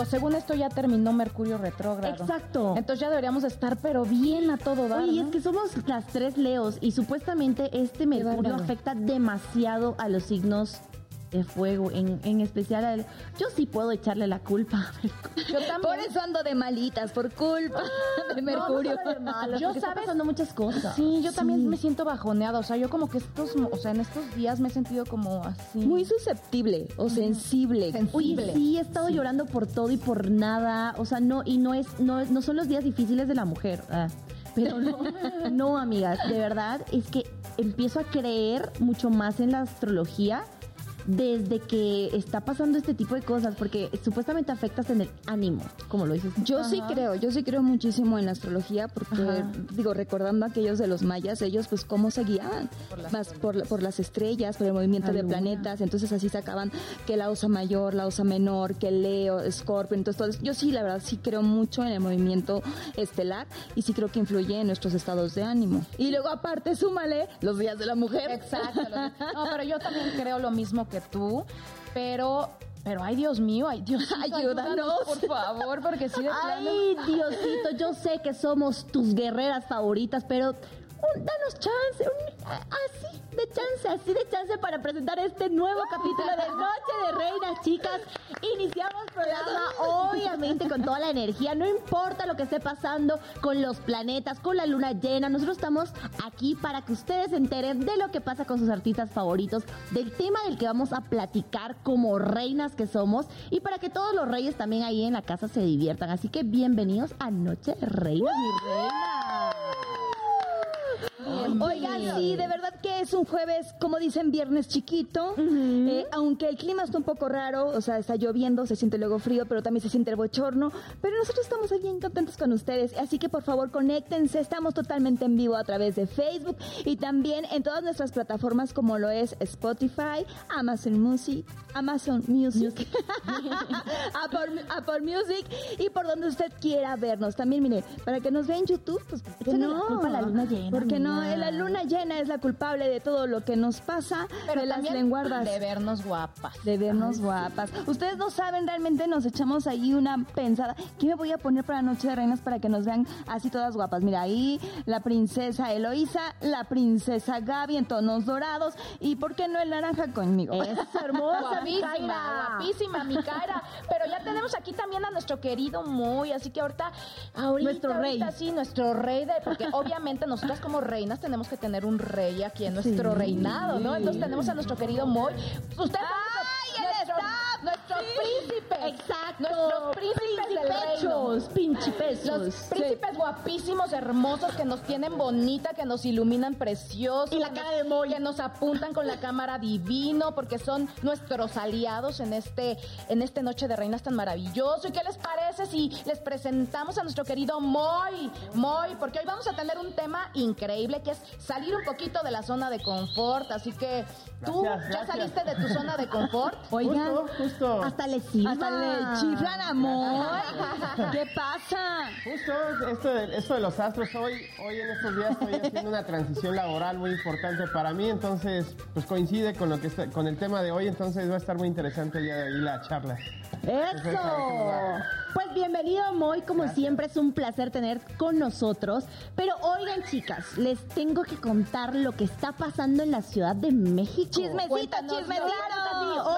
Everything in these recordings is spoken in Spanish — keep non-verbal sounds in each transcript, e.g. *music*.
digo, según esto ya terminó Mercurio retrógrado. Exacto. Entonces ya deberíamos estar, pero bien a todo dar. Oye, ¿no? es que somos las tres Leos y supuestamente este Mercurio afecta demasiado a los signos de fuego, en, en especial al... Yo sí puedo echarle la culpa. *laughs* Yo también. Por eso ando de malitas, por culpa de Mercurio. No, no solo de malos, Yo, ¿sabes? pasando muchas cosas. Sí, yo también me siento bajoneada. O sea, yo como que estos, o sea, en estos días me he sentido como así. Muy susceptible o sensible. Oye, sí, he estado llorando por todo y por nada. O sea, no, y no es, no, no son los días difíciles de la mujer. ah, Pero no, *laughs* no, amigas, de verdad es que empiezo a creer mucho más en la astrología desde que está pasando este tipo de cosas, porque supuestamente afectas en el ánimo, como lo dices. Yo sí creo, yo sí creo muchísimo en la astrología porque, Ajá. digo, recordando aquellos de los mayas, ellos pues cómo se guiaban, más por, la- por las estrellas, por el movimiento La de luna. planetas, entonces así sacaban que la osa mayor, la osa menor, que Leo, Scorpio, entonces todo eso. yo sí, la verdad, sí creo mucho en el movimiento estelar y sí creo que influye en nuestros estados de ánimo. Y luego aparte, súmale los días de la mujer. Exacto. No, pero yo también creo lo mismo que tú, pero, pero ay Dios mío, ay Dios, *laughs* Ayúdanos. por favor, porque sí de plano- Ay, Diosito, yo sé que somos tus guerreras favoritas, pero un- danos chance, un- así chance, así de chance para presentar este nuevo capítulo de Noche de Reinas, chicas. Iniciamos programa, obviamente, con toda la energía, no importa lo que esté pasando con los planetas, con la luna llena, nosotros estamos aquí para que ustedes se enteren de lo que pasa con sus artistas favoritos, del tema del que vamos a platicar como reinas que somos y para que todos los reyes también ahí en la casa se diviertan. Así que bienvenidos a Noche de Reinas, mi reina. Oigan, sí, de verdad que es un jueves, como dicen, viernes chiquito. Eh, aunque el clima está un poco raro, o sea, está lloviendo, se siente luego frío, pero también se siente el bochorno. Pero nosotros estamos bien contentos con ustedes. Así que por favor, conéctense. Estamos totalmente en vivo a través de Facebook y también en todas nuestras plataformas, como lo es Spotify, Amazon Music, Amazon Music, Apple, *laughs* Apple Music y por donde usted quiera vernos. También, mire, para que nos vea en YouTube, pues, ¿por qué Échale no? la luna llena, Porque no, amiga. La luna llena es la culpable de todo lo que nos pasa, pero de las lenguardas. de vernos guapas. De vernos guapas. Ustedes no saben, realmente nos echamos ahí una pensada. ¿Qué me voy a poner para Noche de Reinas para que nos vean así todas guapas? Mira, ahí la princesa Eloísa, la princesa Gaby en tonos dorados y ¿por qué no el naranja conmigo? Es *laughs* hermosa, mi Guapísima, Kaira. guapísima, mi cara. Pero ya tenemos aquí también a nuestro querido Moy, así que ahorita, ahorita, Nuestro rey. ahorita sí, nuestro rey, de, porque obviamente nosotras como reinas tenemos que tener un rey aquí en nuestro Sí. reinado, ¿no? Entonces tenemos a nuestro querido Moy. Ustedes son ¡Ay, nuestro, él está! nuestros príncipes. Exacto. Nuestros príncipes del Los príncipes guapísimos, hermosos, que nos tienen bonita, que nos iluminan preciosos. Y la cara de Moy. Que nos apuntan con la cámara divino, porque son nuestros aliados en este, en este Noche de Reinas tan maravilloso. ¿Y qué les parece si les presentamos a nuestro querido Moy? Moy, porque hoy vamos a tener un tema increíble, que es salir un poquito de la zona de confort. Así que tú Gracias, ya gracias. saliste de tu zona de confort. *laughs* Oigan, Justo, justo. hasta le silba. Hasta le chiflan amor. *laughs* ¿Qué pasa? Justo esto de, esto de los astros, hoy, hoy en estos días estoy haciendo una transición laboral muy importante para mí, entonces pues coincide con lo que está- con el tema de hoy, entonces va a estar muy interesante el día de hoy la charla. ¡Eso! Pues bienvenido, Moy. Como siempre, es un placer tener con nosotros. Pero oigan, chicas, les tengo que contar lo que está pasando en la Ciudad de México. Chismecito, chismecito.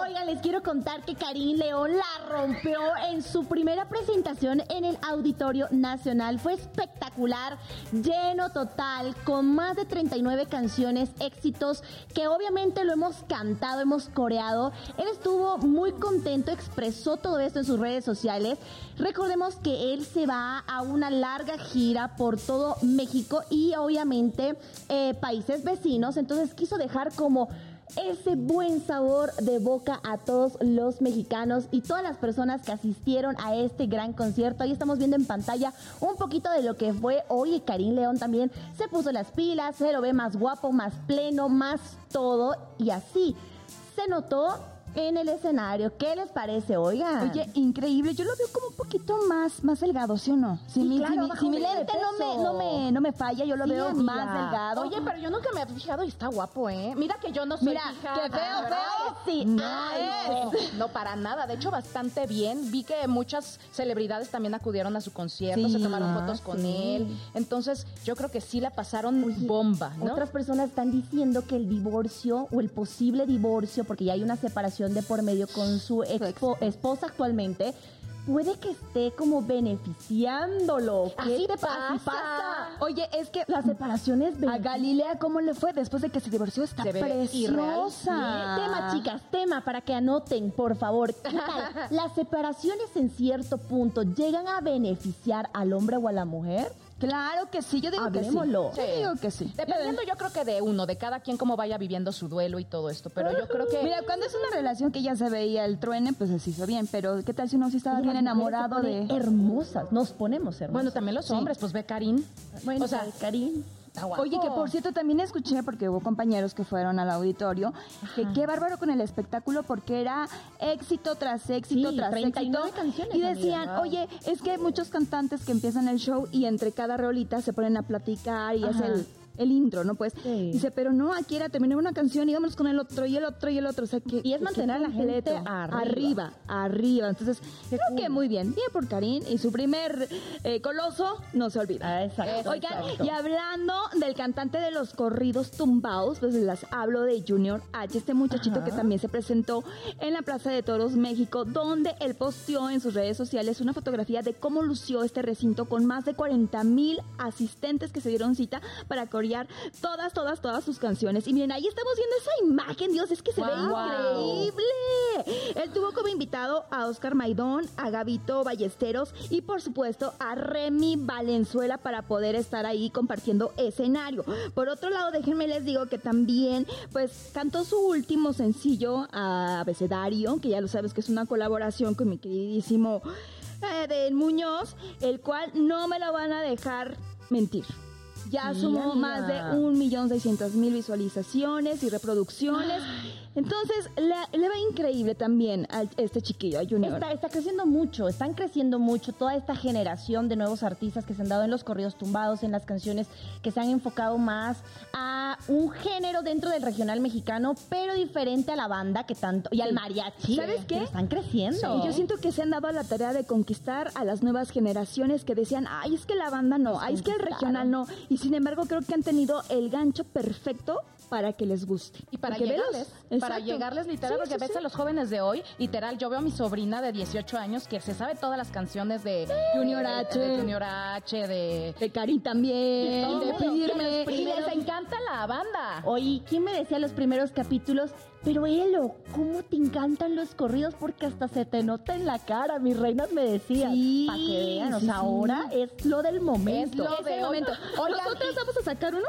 Oigan, les quiero contar que Karim León la rompió en su primera presentación en el Auditorio Nacional. Fue espectacular, lleno total, con más de 39 canciones, éxitos que obviamente lo hemos cantado, hemos coreado. Él estuvo muy contento, expresó todo esto en sus redes sociales. Recordemos que él se va a una larga gira por todo México y obviamente eh, países vecinos. Entonces quiso dejar como ese buen sabor de boca a todos los mexicanos y todas las personas que asistieron a este gran concierto. Ahí estamos viendo en pantalla un poquito de lo que fue hoy. Karim León también se puso las pilas, se lo ve más guapo, más pleno, más todo. Y así se notó en el escenario. ¿Qué les parece? Oigan. Oye, increíble. Yo lo veo como un poquito más, más delgado, ¿sí o no? Si Sí, mi, claro, si mi- bajo si mi de lente no me, no, me, no me falla, yo lo Sí, veo amiga. más delgado. Oye, pero yo nunca me había fijado y está guapo, ¿eh? Mira que yo no soy Mira, fija. qué feo, feo. Sí. No, Ay, no, no, para nada. De hecho, bastante bien. Vi que muchas celebridades también acudieron a su concierto, Sí. se tomaron Ah, fotos con sí. él. Entonces, yo creo que sí la pasaron Oye, bomba, ¿no? Otras personas están diciendo que el divorcio o el posible divorcio, porque ya hay una separación de por medio con su expo- esposa actualmente, puede que esté como beneficiándolo. ¿Qué Así te pasa. Oye, es que La separación es a. Galilea, ¿cómo le fue después de que se divorció? Está Se preciosa. Tema, chicas, tema para que anoten, por favor. ¿Qué tal? *laughs* ¿Las separaciones en cierto punto llegan a beneficiar al hombre o a la mujer? Claro que sí, yo digo Hablemoslo. que sí. Yo digo que sí. Dependiendo, yo creo que de uno, de cada quien cómo vaya viviendo su duelo y todo esto. Pero yo creo que. Mira, cuando es una relación que ya se veía el truene, pues se hizo bien. Pero ¿qué tal si uno sí estaba bien enamorado de... Hermosas, nos ponemos hermosas. bueno, también los hombres, pues ve Karim. Bueno, o sea, Karim. Está guapo. Oye, que por cierto también escuché, porque hubo compañeros que fueron al auditorio, que qué bárbaro con el espectáculo porque era éxito tras éxito Sí, tras 39 éxito. canciones, y decían, amiga, oye, es que hay muchos cantantes que empiezan el show y entre cada rolita se ponen a platicar y Ajá. hace el, el intro, ¿no? Pues Sí. dice, pero no, aquí era terminar una canción y vámonos con el otro y el otro y el otro. O sea, que, Y es que mantener a la gente arriba. arriba, arriba. Entonces, creo que muy bien, bien por Karim y su primer eh, coloso no se olvida. Ah, exacto. Oigan, exacto. y hablando del cantante de los corridos tumbados, pues las hablo de Junior H, este muchachito Ajá. que también se presentó en la Plaza de Toros México, donde él posteó en sus redes sociales una fotografía de cómo lució este recinto con más de 40 mil asistentes que se dieron cita para corear todas, todas, todas sus canciones. Y miren, ahí estamos viendo esa imagen, Dios, es que se ve increíble. Él tuvo como invitado a Oscar Maidón, a Gabito Ballesteros y por supuesto a Remy Valenzuela para poder estar ahí compartiendo escenario. Por otro lado, déjenme les digo que también pues cantó su último sencillo a Abecedario, que ya lo sabes que es una colaboración con mi queridísimo eh, Muñoz, el cual no me lo van a dejar mentir. Ya sumó más de un millón seiscientos mil visualizaciones y reproducciones. Entonces, le, le va increíble también a este chiquillo, a Junior. Está, está creciendo mucho, están creciendo mucho toda esta generación de nuevos artistas que se han dado en los corridos tumbados, en las canciones que se han enfocado más a un género dentro del regional mexicano, pero diferente a la banda que tanto, y al mariachi. ¿Sabes qué? Están creciendo. Y yo siento que se han dado a la tarea de conquistar a las nuevas generaciones que decían, ay, es que la banda no, ay, es que el regional no. Y sin embargo, creo que han tenido el gancho perfecto para que les guste. Y para velos- llegarles, para Exacto. llegarles literal, Sí, porque sí, ves sí. a los jóvenes de hoy, literal, yo veo a mi sobrina de 18 años que se sabe todas las canciones de Junior H. de Junior H, de... De Karim también, todo. de Firme. Y les encanta la banda. Oye, ¿quién me decía los primeros capítulos? Pero Elo, ¿cómo te encantan los corridos? Porque hasta se te nota en la cara, mis reinas me decían. Sí, Para que vean, o sea, ahora es lo del momento. Es lo Es de el hoy. momento. Nosotras vamos a sacar uno.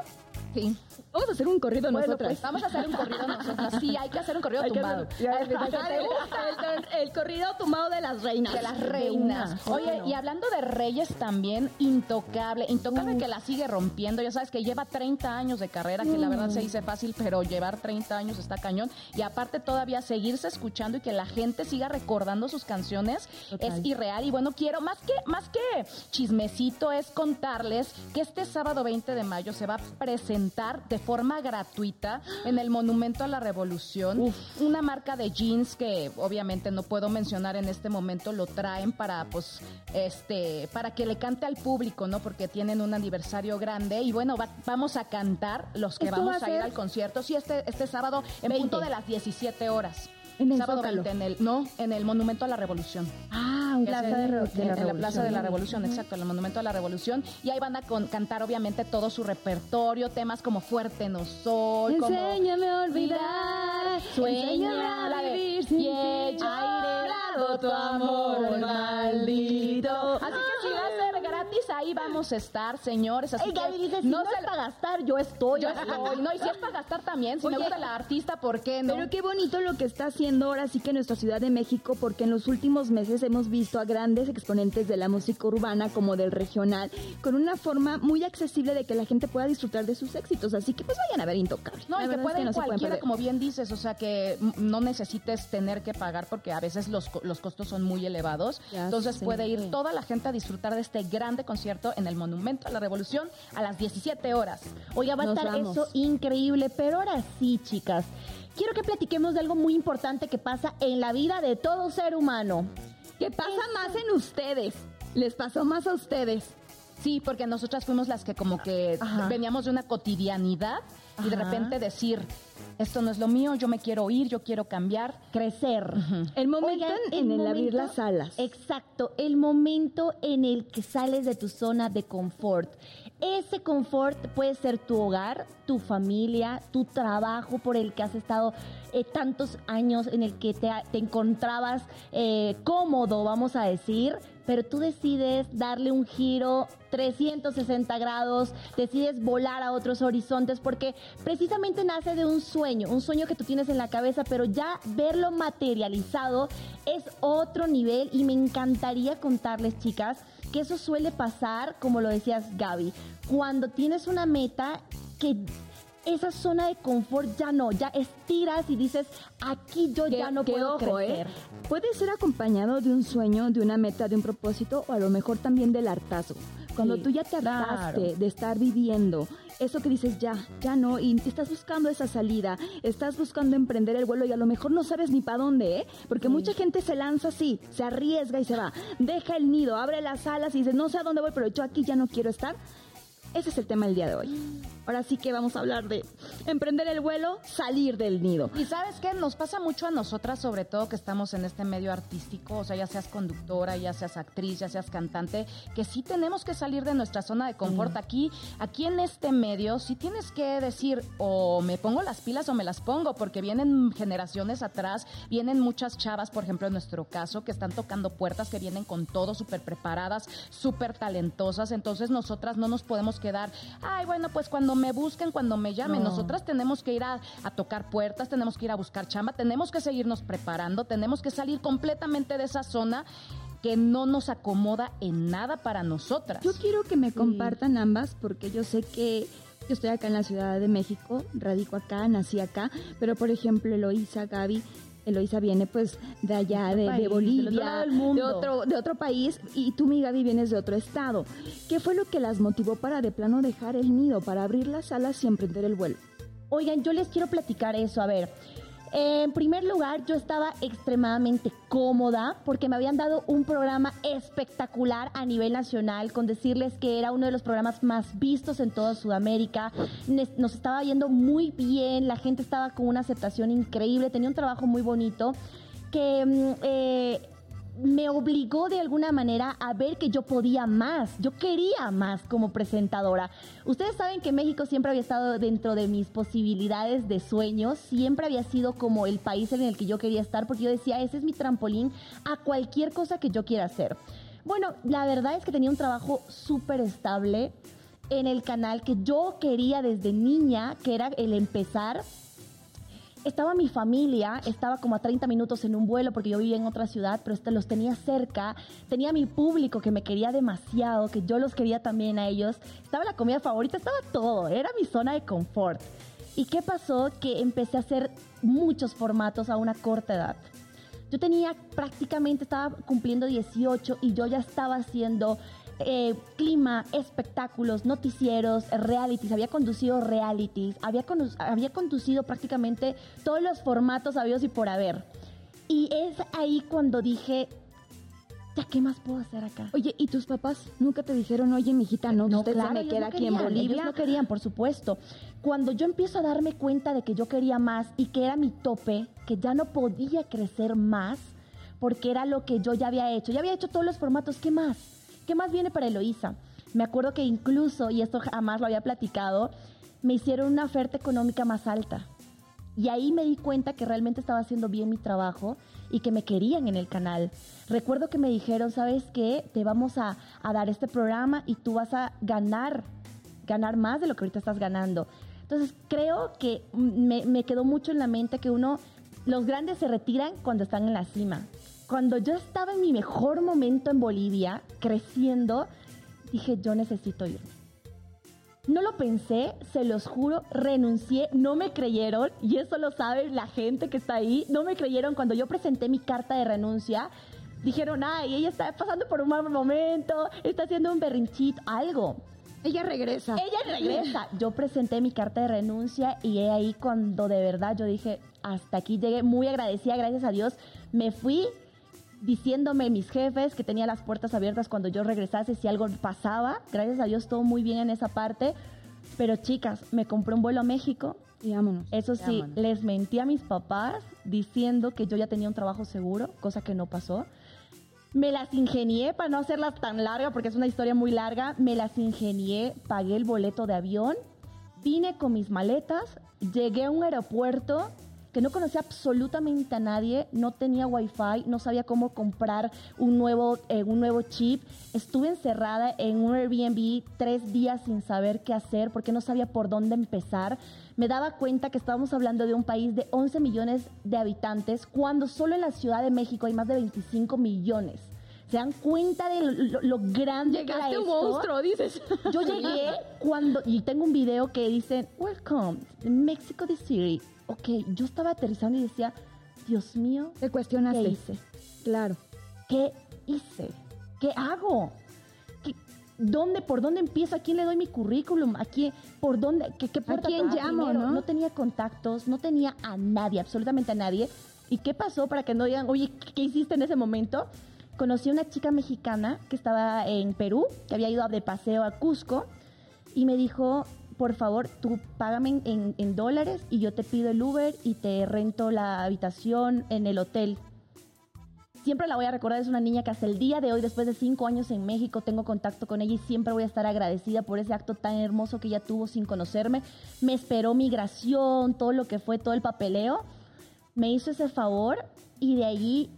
Sí. Vamos a hacer un corrido Bueno, nosotras. pues vamos a hacer un corrido nosotras. Sí, hay que hacer un corrido Hay tumbado. el, el corrido tumbado de las reinas. De las reinas. Oye, y hablando de reyes también, intocable. Intocable que la sigue rompiendo. Ya sabes que lleva 30 años de carrera, que la verdad se dice fácil, pero llevar 30 años está cañón. Y aparte todavía seguirse escuchando y que la gente siga recordando sus canciones Total. es irreal. Y bueno, quiero, más que, más que chismecito, es contarles que este sábado 20 de mayo se va a presentar de forma gratuita en el Monumento a la Revolución una marca de jeans que obviamente no puedo mencionar en este momento, lo traen para pues este para que le cante al público, ¿no? Porque tienen un aniversario grande y bueno, va- vamos a cantar los que ¿Esto vamos va a, a ir al concierto. Sí, este este sábado en 20. punto de las 17 horas. En el sábado Zócalo. 20 en el no, en el Monumento a la Revolución. Ah, un plaza en- de, en- de la en la Plaza de la Revolución. Exacto, en el Monumento a la Revolución. Y ahí van a con- cantar obviamente todo su repertorio, temas como Fuerte no soy, como... Enséñame a olvidar, enséñame a vivir sin Y he llorado tu amor maldito. Así que sí va a ser gratis ahí vamos a estar, señores. Así Ay, Gaby dice, si no, se es para gastar, yo estoy. Yo estoy, no, y si es para gastar también, si me Oye, gusta la artista, ¿por qué no? Pero qué bonito lo que está haciendo ahora sí que nuestra Ciudad de México, porque en los últimos meses hemos visto a grandes exponentes de la música urbana como del regional, con una forma muy accesible de que la gente pueda disfrutar de sus éxitos. Así que pues vayan a ver Intocable. No, La y que es pueden no pueden cualquiera, como bien dices, o sea, que no necesites tener que pagar porque a veces los, los costos son muy elevados. Ya Entonces puede ir toda la gente a disfrutar de este grande concierto en el Monumento a la Revolución a las 17 horas. Oiga, va a Nos estar vamos. eso increíble, pero ahora sí, chicas. Quiero que platiquemos de algo muy importante que pasa en la vida de todo ser humano. ¿Qué pasa más en ustedes? Les pasó más a ustedes. Sí, porque nosotras fuimos las que como que Ajá. veníamos de una cotidianidad y de repente decir, esto no es lo mío, yo me quiero ir, yo quiero cambiar. Crecer. El momento Oigan, en, el abrir las alas. Exacto, el momento en el que sales de tu zona de confort. Ese confort puede ser tu hogar, tu familia, tu trabajo por el que has estado eh, tantos años, en el que te, te encontrabas eh, cómodo, vamos a decir, pero tú decides darle un giro 360 grados, decides volar a otros horizontes porque precisamente nace de un sueño, un sueño que tú tienes en la cabeza, pero ya verlo materializado es otro nivel y me encantaría contarles, chicas, que eso suele pasar, como lo decías Gaby, cuando tienes una meta que esa zona de confort ya no, ya estiras y dices, aquí yo ya no puedo ojo, ¿eh? crecer. Puede ser acompañado de un sueño, de una meta, de un propósito o a lo mejor también del hartazgo. Cuando Sí, tú ya te hartaste claro. de estar viviendo eso que dices ya, ya no, y te estás buscando esa salida, estás buscando emprender el vuelo y a lo mejor no sabes ni para dónde, ¿eh? Porque mucha gente se lanza así, se arriesga y se va, deja el nido, abre las alas y dice, no sé a dónde voy, pero yo aquí ya no quiero estar. Ese es el tema del día de hoy. Ahora sí que vamos a hablar de emprender el vuelo, salir del nido. Y sabes qué, nos pasa mucho a nosotras, sobre todo que estamos en este medio artístico, o sea, ya seas conductora, ya seas actriz, ya seas cantante, que sí tenemos que salir de nuestra zona de confort. Aquí, aquí en este medio, sí tienes que decir, o me pongo las pilas o me las pongo, porque vienen generaciones atrás, vienen muchas chavas, por ejemplo, en nuestro caso, que están tocando puertas, que vienen con todo, súper preparadas, súper talentosas, entonces nosotras no nos podemos quedar, ay, bueno, pues cuando me busquen, cuando me llamen, No. nosotras tenemos que ir a, a tocar puertas, tenemos que ir a buscar chamba, tenemos que seguirnos preparando, tenemos que salir completamente de esa zona que no nos acomoda en nada para nosotras. Yo quiero que me compartan ambas porque yo sé que yo estoy acá en la Ciudad de México, radico acá, nací acá, pero por ejemplo Eloísa, Gaby, Eloísa viene pues de allá, de, de país, del Bolivia, de otro, de otro país, y tú, mi Gaby, vienes de otro estado. ¿Qué fue lo que las motivó para de plano dejar el nido, para abrir las alas y emprender el vuelo? Oigan, yo les quiero platicar eso. A ver, en primer lugar, yo estaba extremadamente cómoda porque me habían dado un programa espectacular a nivel nacional con decirles que era uno de los programas más vistos en toda Sudamérica. Nos estaba yendo muy bien, la gente estaba con una aceptación increíble, tenía un trabajo muy bonito que mm, eh, me obligó de alguna manera a ver que yo podía más, yo quería más como presentadora. Ustedes saben que México siempre había estado dentro de mis posibilidades de sueños, siempre había sido como el país en el que yo quería estar, porque yo decía, ese es mi trampolín a cualquier cosa que yo quiera hacer. Bueno, la verdad es que tenía un trabajo súper estable en el canal que yo quería desde niña, que era el empezar estaba mi familia, estaba como a 30 minutos en un vuelo porque yo vivía en otra ciudad, pero este, los tenía cerca, tenía mi público que me quería demasiado, que yo los quería también a ellos, estaba la comida favorita, estaba todo, era mi zona de confort. ¿Y qué pasó? Que empecé a hacer muchos formatos a una corta edad. Yo tenía prácticamente, estaba cumpliendo 18 y yo ya estaba haciendo eh, clima, espectáculos, noticieros, realities, había conducido realities, había, condu- había conducido prácticamente todos los formatos habidos y por haber. Y es ahí cuando dije, ¿ya qué más puedo hacer acá? Oye, ¿y tus papás nunca te dijeron, oye, mijita, no, usted se me queda no aquí en querían, Bolivia? Ellos no querían, por supuesto. Cuando yo empiezo a darme cuenta de que yo quería más y que era mi tope, que ya no podía crecer más, porque era lo que yo ya había hecho. Ya había hecho todos los formatos, ¿qué más? ¿Qué más viene para Eloísa? Me acuerdo que incluso, y esto jamás lo había platicado, me hicieron una oferta económica más alta. Y ahí me di cuenta que realmente estaba haciendo bien mi trabajo y que me querían en el canal. Recuerdo que me dijeron, ¿sabes qué? Te vamos a, dar este programa y tú vas a ganar, ganar más de lo que ahorita estás ganando. Entonces creo que me, me quedó mucho en la mente que uno, los grandes se retiran cuando están en la cima. Cuando yo estaba en mi mejor momento en Bolivia, creciendo, dije, yo necesito irme. No lo pensé, se los juro, renuncié, no me creyeron, y eso lo sabe la gente que está ahí, no me creyeron cuando yo presenté mi carta de renuncia. Dijeron, ay, ella está pasando por un mal momento, está haciendo un berrinchito, algo. Ella regresa. Ella regresa. *laughs* Yo presenté mi carta de renuncia y he ahí cuando de verdad yo dije, hasta aquí llegué, muy agradecida, gracias a Dios. Me fui diciéndome mis jefes que tenía las puertas abiertas cuando yo regresase si algo pasaba. Gracias a Dios todo muy bien en esa parte. Pero chicas, me compré un vuelo a México. Y vámonos. Eso sí, Vámonos. les mentí a mis papás diciendo que yo ya tenía un trabajo seguro, cosa que no pasó. Me las ingenié para no hacerlas tan largas, porque es una historia muy larga. Me las ingenié, pagué el boleto de avión, vine con mis maletas, llegué a un aeropuerto que no conocía absolutamente a nadie, no tenía wifi, no sabía cómo comprar un nuevo, eh, un nuevo chip. Estuve encerrada en un Airbnb tres días sin saber qué hacer porque no sabía por dónde empezar. Me daba cuenta que estábamos hablando de un país de 11 millones de habitantes cuando solo en la Ciudad de México hay más de 25 millones. ¿Se dan cuenta de lo, lo- grande que era Llegaste un esto? monstruo, dices. Yo llegué cuando, y tengo un video que dice, Welcome, Mexico City. Ok, yo estaba aterrizando y decía, Dios mío, Te ¿qué cuestionaste. hice? Claro. ¿Qué hice? ¿Qué hago? ¿Qué- ¿Dónde, por dónde empiezo? ¿A quién le doy mi currículum? ¿A quién, por dónde, qué, qué puerta quién toco llamo, primero? no? tenía contactos, no tenía a nadie, absolutamente a nadie. ¿Y qué pasó para que no digan, oye, ¿qué hiciste en ese momento? Conocí a una chica mexicana que estaba en Perú, que había ido de paseo a Cusco, y me dijo, por favor, tú págame en, dólares y yo te pido el Uber y te rento la habitación en el hotel. Siempre la voy a recordar, es una niña que hasta el día de hoy, después de cinco años en México, tengo contacto con ella y siempre voy a estar agradecida por ese acto tan hermoso que ella tuvo sin conocerme. Me esperó migración, todo lo que fue, todo el papeleo. Me hizo ese favor y de allí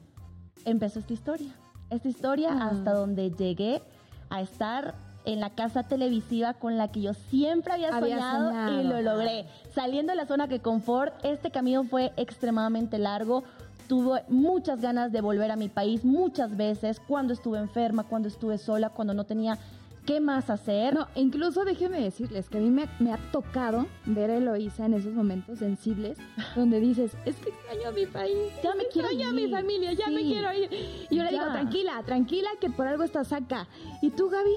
empezó esta historia. Esta historia hasta donde llegué a estar en la casa televisiva con la que yo siempre había Había soñado, soñado. y lo logré. Saliendo de la zona de confort, este camino fue extremadamente largo. Tuve muchas ganas de volver a mi país muchas veces, cuando estuve enferma, cuando estuve sola, cuando no tenía qué más hacer. No, incluso déjenme decirles que a mí me, me ha tocado ver a Eloísa en esos momentos sensibles *laughs* donde dices, es que extraño a mi país, Ya me quiero extraño a mi ir". familia, ya me quiero ir. Y yo le Ya. digo, tranquila, tranquila, que por algo estás acá. ¿Y tú, Gaby?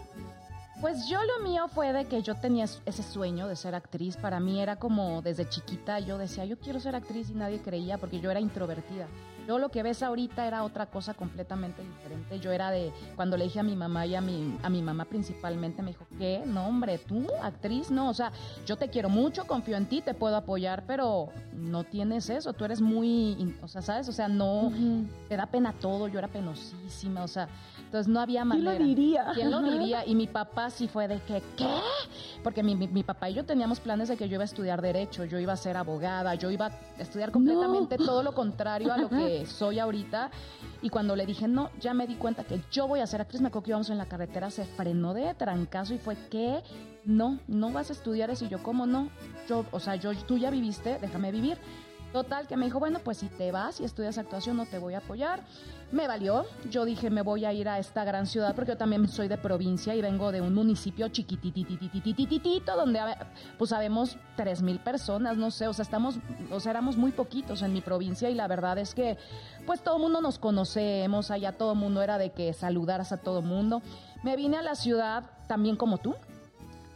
Pues yo lo mío fue de que yo tenía es- ese sueño de ser actriz. Para mí era como desde chiquita yo decía, yo quiero ser actriz y nadie creía porque yo era introvertida. Yo lo que ves ahorita era otra cosa completamente diferente. Yo era de, cuando le dije a mi mamá y a mi, a mi mamá principalmente, me dijo, ¿qué? No, hombre, tú, actriz, no. O sea, yo te quiero mucho, confío en ti, te puedo apoyar, pero no tienes eso. Tú eres muy, o sea, ¿sabes? O sea, no, te da pena todo. Yo era penosísima, o sea, entonces no había ¿Quién manera. lo diría? ¿Quién lo diría? Y mi *laughs* papá sí fue de que, ¿qué? Porque mi, mi- mi papá y yo teníamos planes de que yo iba a estudiar Derecho, yo iba a ser abogada, yo iba a estudiar completamente todo lo contrario a lo que *laughs* soy ahorita. Y cuando le dije, no, ya me di cuenta que yo voy a ser actriz, me acuerdo que íbamos en la carretera, se frenó de trancazo y fue que, no, no vas a estudiar eso. Y yo, ¿cómo no? Yo, o sea, yo, tú ya viviste, déjame vivir. Total, que me dijo, bueno, pues si te vas y estudias actuación no te voy a apoyar me valió. Yo dije, me voy a ir a esta gran ciudad porque yo también soy de provincia y vengo de un municipio chiquititititititito donde, pues sabemos, tres mil personas, no sé, o sea, estamos, o sea, éramos muy poquitos en mi provincia y la verdad es que, pues todo el mundo nos conocemos, allá todo el mundo era de que saludaras a todo mundo. Me vine a la ciudad también como tú,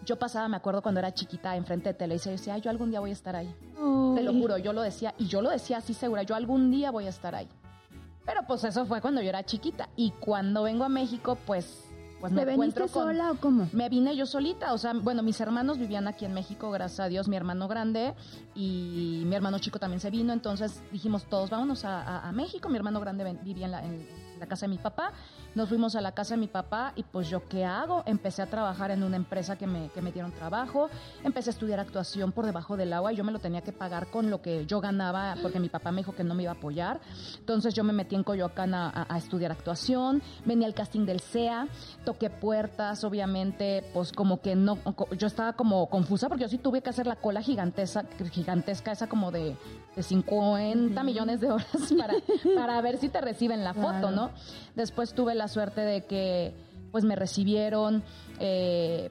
yo pasaba, me acuerdo cuando era chiquita, enfrente de Televisa, y decía, Ay, yo algún día voy a estar ahí. Te lo juro, yo lo decía, y yo lo decía así segura, yo algún día voy a estar ahí. Pero pues eso fue cuando yo era chiquita. Y cuando vengo a México, pues, pues me ¿Te veniste con... sola o cómo? Me vine yo solita, o sea, bueno, mis hermanos vivían aquí en México, gracias a Dios, mi hermano grande y mi hermano chico también se vino, entonces dijimos todos, vámonos a, a- a México, mi hermano grande vivía en la, en la casa de mi papá, Nos fuimos a la casa de mi papá y pues yo qué hago? Empecé a trabajar en una empresa que me, que me dieron trabajo, empecé a estudiar actuación por debajo del agua y yo me lo tenía que pagar con lo que yo ganaba porque mi papá me dijo que no me iba a apoyar. Entonces yo me metí en Coyoacán a, a estudiar actuación, venía al casting del SEA, toqué puertas, obviamente, pues como que no, yo estaba como confusa porque yo sí tuve que hacer la cola gigantesca, gigantesca esa como de, de 50 millones de horas *laughs* para, para ver si te reciben la foto, ¿no? Después tuve la suerte de que pues me recibieron eh,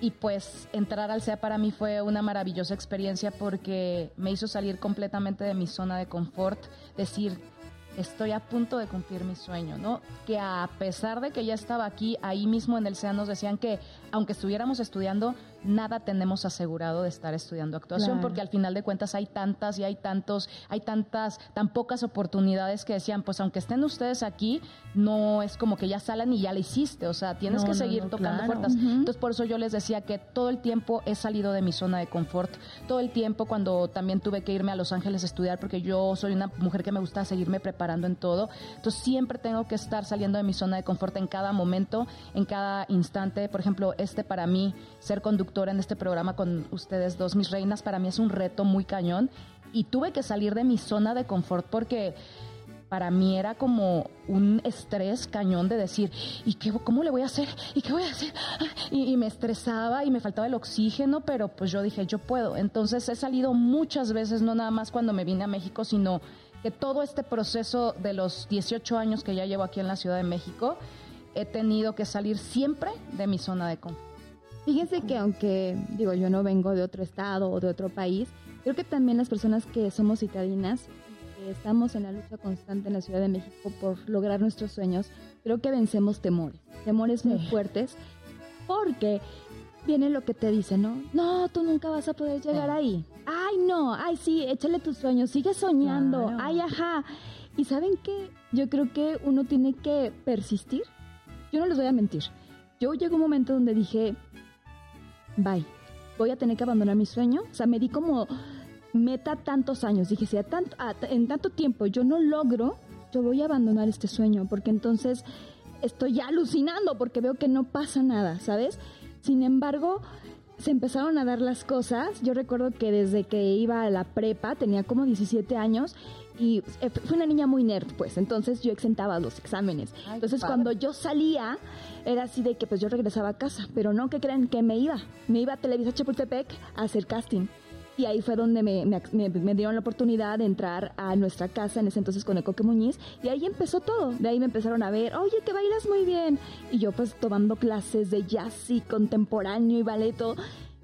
y pues entrar al SEA para mí fue una maravillosa experiencia porque me hizo salir completamente de mi zona de confort, decir, estoy a punto de cumplir mi sueño, ¿no? Que a pesar de que ya estaba aquí, ahí mismo en el SEA nos decían que aunque estuviéramos estudiando, nada tenemos asegurado de estar estudiando actuación, Claro. porque al final de cuentas hay tantas y hay tantos, hay tantas, tan pocas oportunidades que decían, pues aunque estén ustedes aquí, no es como que ya salen y ya la hiciste, o sea, tienes No, que seguir no, tocando claro. puertas. Entonces por eso yo les decía que todo el tiempo he salido de mi zona de confort, todo el tiempo cuando también tuve que irme a Los Ángeles a estudiar, porque yo soy una mujer que me gusta seguirme preparando en todo, entonces siempre tengo que estar saliendo de mi zona de confort en cada momento, en cada instante. Por ejemplo, este para mí, ser conductora en este programa con ustedes dos, mis reinas, para mí es un reto muy cañón y tuve que salir de mi zona de confort porque para mí era como un estrés cañón de decir, ¿y qué, cómo le voy a hacer? ¿Y qué voy a hacer? Y, y me estresaba y me faltaba el oxígeno, pero pues yo dije, yo puedo. Entonces he salido muchas veces, no nada más cuando me vine a México, sino que todo este proceso de los 18 años que ya llevo aquí en la Ciudad de México, he tenido que salir siempre de mi zona de confort. Fíjense que aunque, digo, yo no vengo de otro estado o de otro país, creo que también las personas que somos citadinas, que estamos en la lucha constante en la Ciudad de México por lograr nuestros sueños, creo que vencemos temores, temores muy fuertes, porque viene lo que te dice, ¿no? No, tú nunca vas a poder llegar ahí. Ay, no, ay, sí, échale tus sueños, sigue soñando, Claro. ay, ajá. Y saben qué, yo creo que uno tiene que persistir. Yo no les voy a mentir. Yo llegó un momento donde dije, bye, voy a tener que abandonar mi sueño. O sea, me di como meta tantos años. Dije, si a tanto, en tanto tiempo yo no logro, yo voy a abandonar este sueño, porque entonces estoy ya alucinando, porque veo que no pasa nada, ¿sabes? Sin embargo, se empezaron a dar las cosas. Yo recuerdo que desde que iba a la prepa, tenía como 17 años, y eh, fui una niña muy nerd, pues, entonces yo exentaba los exámenes. Ay, entonces cuando yo salía, era así de que pues yo regresaba a casa, pero no que crean que me iba. Me iba a Televisa Chapultepec a hacer casting. Y ahí fue donde me, me- me- dieron la oportunidad de entrar a nuestra casa, en ese entonces con el Muñiz, y ahí empezó todo. De ahí me empezaron a ver, oye, que bailas muy bien. Y yo pues tomando clases de jazz y contemporáneo y ballet, todo,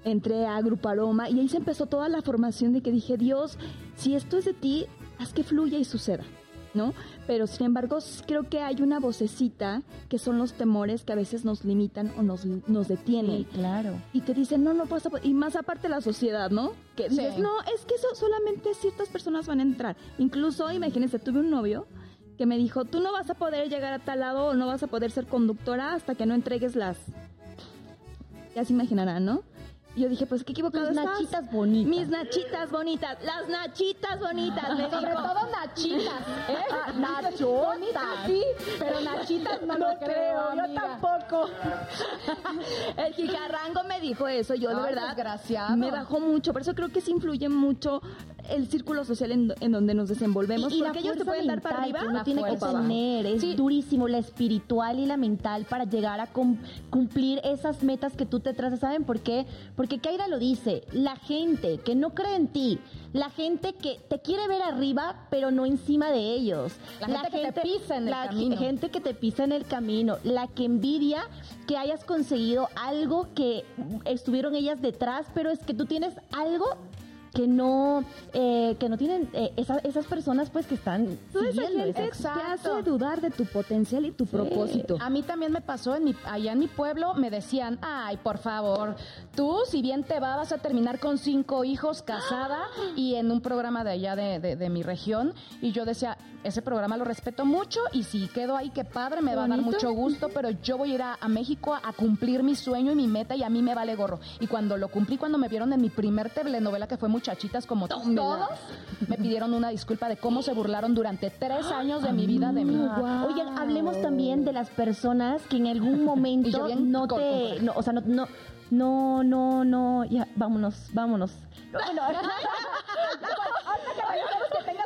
entré a Grupo Aroma, y ahí se empezó toda la formación de que dije, Dios, si esto es de ti, haz que fluya y suceda. ¿No? Pero sin embargo, creo que hay una vocecita que son los temores que a veces nos limitan o nos, nos detienen. Sí, claro. Y te dicen, no, no pasa. Y más aparte la sociedad, ¿no? Que Sí. dices, no, es que eso solamente ciertas personas van a entrar. Incluso, imagínense, tuve un novio que me dijo, tú no vas a poder llegar a tal lado o no vas a poder ser conductora hasta que no entregues las... Ya se imaginarán, ¿no? Y yo dije, pues qué equivocado estás. nachitas bonitas. Mis nachitas bonitas, las nachitas bonitas. me Sobre todo nachitas, *laughs* ¿eh? Ah, nachotas. Bonitas sí, pero nachitas no, lo creo, yo tampoco. *laughs* El jicarrango me dijo eso, yo de verdad desgraciado. me bajó mucho, por eso creo que sí influye mucho el círculo social en, en donde nos desenvolvemos, Y, y porque ellos te pueden dar para arriba que uno tiene que tener es Sí. durísimo, la espiritual y la mental para llegar a cum- cumplir esas metas que tú te trazas. ¿Saben por qué? Porque Kaira lo dice, la gente que no cree en ti, la gente que te quiere ver arriba, pero no encima de ellos. La gente que te pisa en el la camino. gente que te pisa en el camino, la que envidia que hayas conseguido algo que estuvieron ellas detrás, pero es que tú tienes algo que no eh, que no tienen eh, esa- esas personas pues que están Toda esa siguiendo gente esa- te Exacto. hace dudar de tu potencial y tu propósito. A mí también me pasó, en mi, allá en mi pueblo me decían, ay, por favor, tú si bien te va, vas a terminar con cinco hijos casada *gasps* y en un programa de allá de, de- de mi región. Y yo decía, ese programa lo respeto mucho y si quedo ahí, qué padre, me va a dar mucho gusto, pero yo voy a ir a, a México a, a cumplir mi sueño y mi meta y a mí me vale gorro. Y cuando lo cumplí, cuando me vieron en mi primer telenovela que fue Muchachitas como todos, me pidieron una disculpa de cómo se burlaron durante tres *gasps* años de mi vida de mí. Oigan, hablemos también de las personas que en algún *laughs* Y yo momento bien no te, no, o sea, no, no, no, no, no, ya, vámonos, vámonos. Bueno, *laughs* *laughs*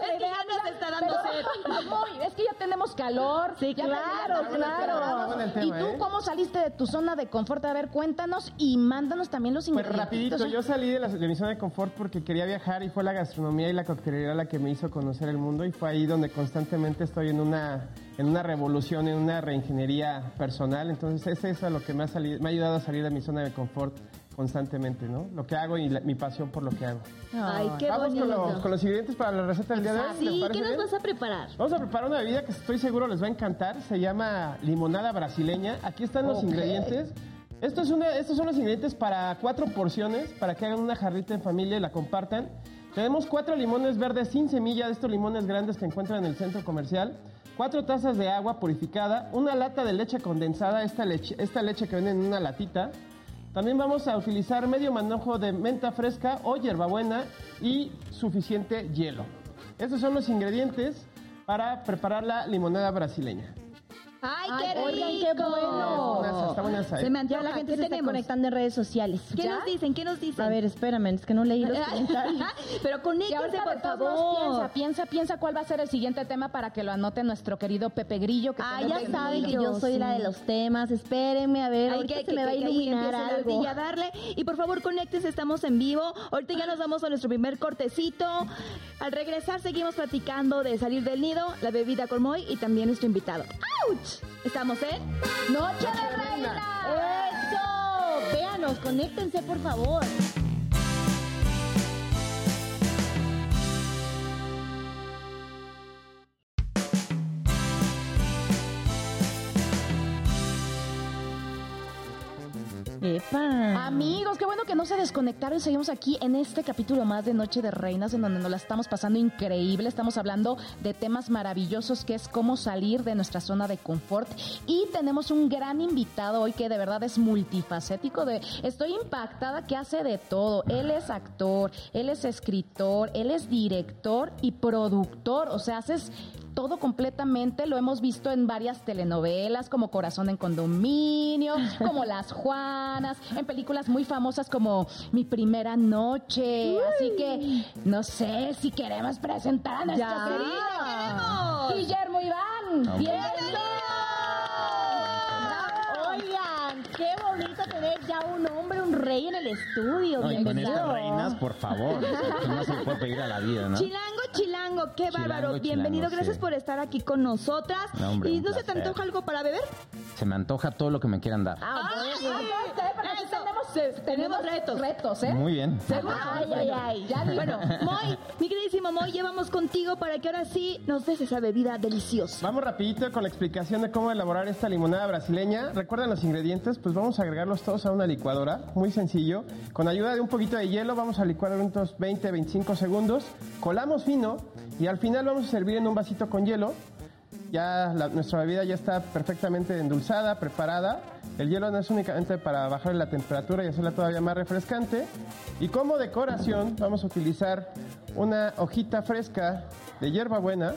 Es que ya nos está dando sed. *laughs* Muy, es que ya tenemos calor. Sí, ya claro, claro. El ¿Y tema, tú ¿eh? cómo saliste de tu zona de confort? A ver, cuéntanos y mándanos también los Pues ingredientes. rapidito, yo salí de, la, de mi zona de confort porque quería viajar y fue la gastronomía y la coctelería la que me hizo conocer el mundo y fue ahí donde constantemente estoy en una, en una revolución, en una reingeniería personal. Entonces es eso lo que me ha, salido, me ha ayudado a salir de mi zona de confort constantemente, ¿no? Lo que hago y la- mi pasión por lo que hago. Ay, qué Vamos con, con los ingredientes para la receta del día de hoy. ¿les sí, ¿qué nos bien? vas a preparar? Vamos a preparar una bebida que estoy seguro les va a encantar. Se llama limonada brasileña. Aquí están los ingredientes. Esto es una, estos son los ingredientes para cuatro porciones, para que hagan una jarrita en familia y la compartan. Tenemos cuatro limones verdes sin semilla, de estos limones grandes que encuentran en el centro comercial. Cuatro tazas de agua purificada, una lata de leche condensada, esta leche, esta leche que venden en una latita. También vamos a utilizar medio manojo de menta fresca o hierbabuena y suficiente hielo. Estos son los ingredientes para preparar la limonada brasileña. Ay, Ay, qué oigan, rico. qué bueno. Está esa, ¿eh? Se me Ya antoja. la gente ¿Qué se está tenemos? conectando en redes sociales. ¿Qué ¿Ya? nos dicen? ¿Qué nos dicen? A ver, espérame, es que no leí los *laughs* comentarios. Pero conéctense, por favor. piensa, piensa, piensa cuál va a ser el siguiente tema para que lo anote nuestro querido Pepe Grillo. Que Ah, ya en saben que yo soy la de los temas. Espérenme, a ver, Ay, ahorita que, se que- me va a que- ahí iluminar algo. a darle. Y por favor, conéctense, estamos en vivo. Ahorita ya nos vamos a nuestro primer cortecito. Al regresar, seguimos platicando de salir del nido, la bebida con Moy y también nuestro invitado. ¡Auch! Estamos en Noche de Reina. ¡Eso! Véanos, conéctense, por favor. Epa. Amigos, qué bueno que no se desconectaron. Seguimos aquí en este capítulo más de Noche de Reinas, en donde nos la estamos pasando increíble. Estamos hablando de temas maravillosos, que es cómo salir de nuestra zona de confort. Y tenemos un gran invitado hoy que de verdad es multifacético. Estoy impactada que hace de todo. Él es actor, él es escritor, él es director y productor. O sea, haces todo completamente. Lo hemos visto en varias telenovelas como Corazón en Condominio, *laughs* como Las Juanas, en películas muy famosas como Mi Primera Noche. Así que no sé si queremos presentar a nuestro Ya. Guillermo Iván. Bienvenido. Oigan, qué bonito tener ya un hombre, un rey en el estudio. No, y con Bienvenido. estas reinas, por favor. ¿Qué más se puede pedir a la vida, no? Chilango, chilango, qué Chilango, bárbaro. chilango, Bienvenido, gracias sí. por estar aquí con nosotras. No, hombre, ¿Y no se te antoja algo para beber? Se me antoja todo lo que me quieran dar. Ah, tenemos, tenemos retos. retos, ¿eh? Muy bien. Seguro. Ay, ay, ay. Ya digo. Bueno, Moy, mi queridísimo Moy, llevamos contigo para que ahora sí nos des esa bebida deliciosa. Vamos rapidito con la explicación de cómo elaborar esta limonada brasileña. ¿Recuerdan los ingredientes? Pues vamos a agregarlos todos a una licuadora, muy sencillo. Con ayuda de un poquito de hielo vamos a licuar unos 20-25 segundos. Colamos fino y al final vamos a servir en un vasito con hielo. Ya nuestra bebida ya está perfectamente endulzada, preparada. El hielo no es únicamente para bajar la temperatura y hacerla todavía más refrescante. Y como decoración vamos a utilizar una hojita fresca de hierbabuena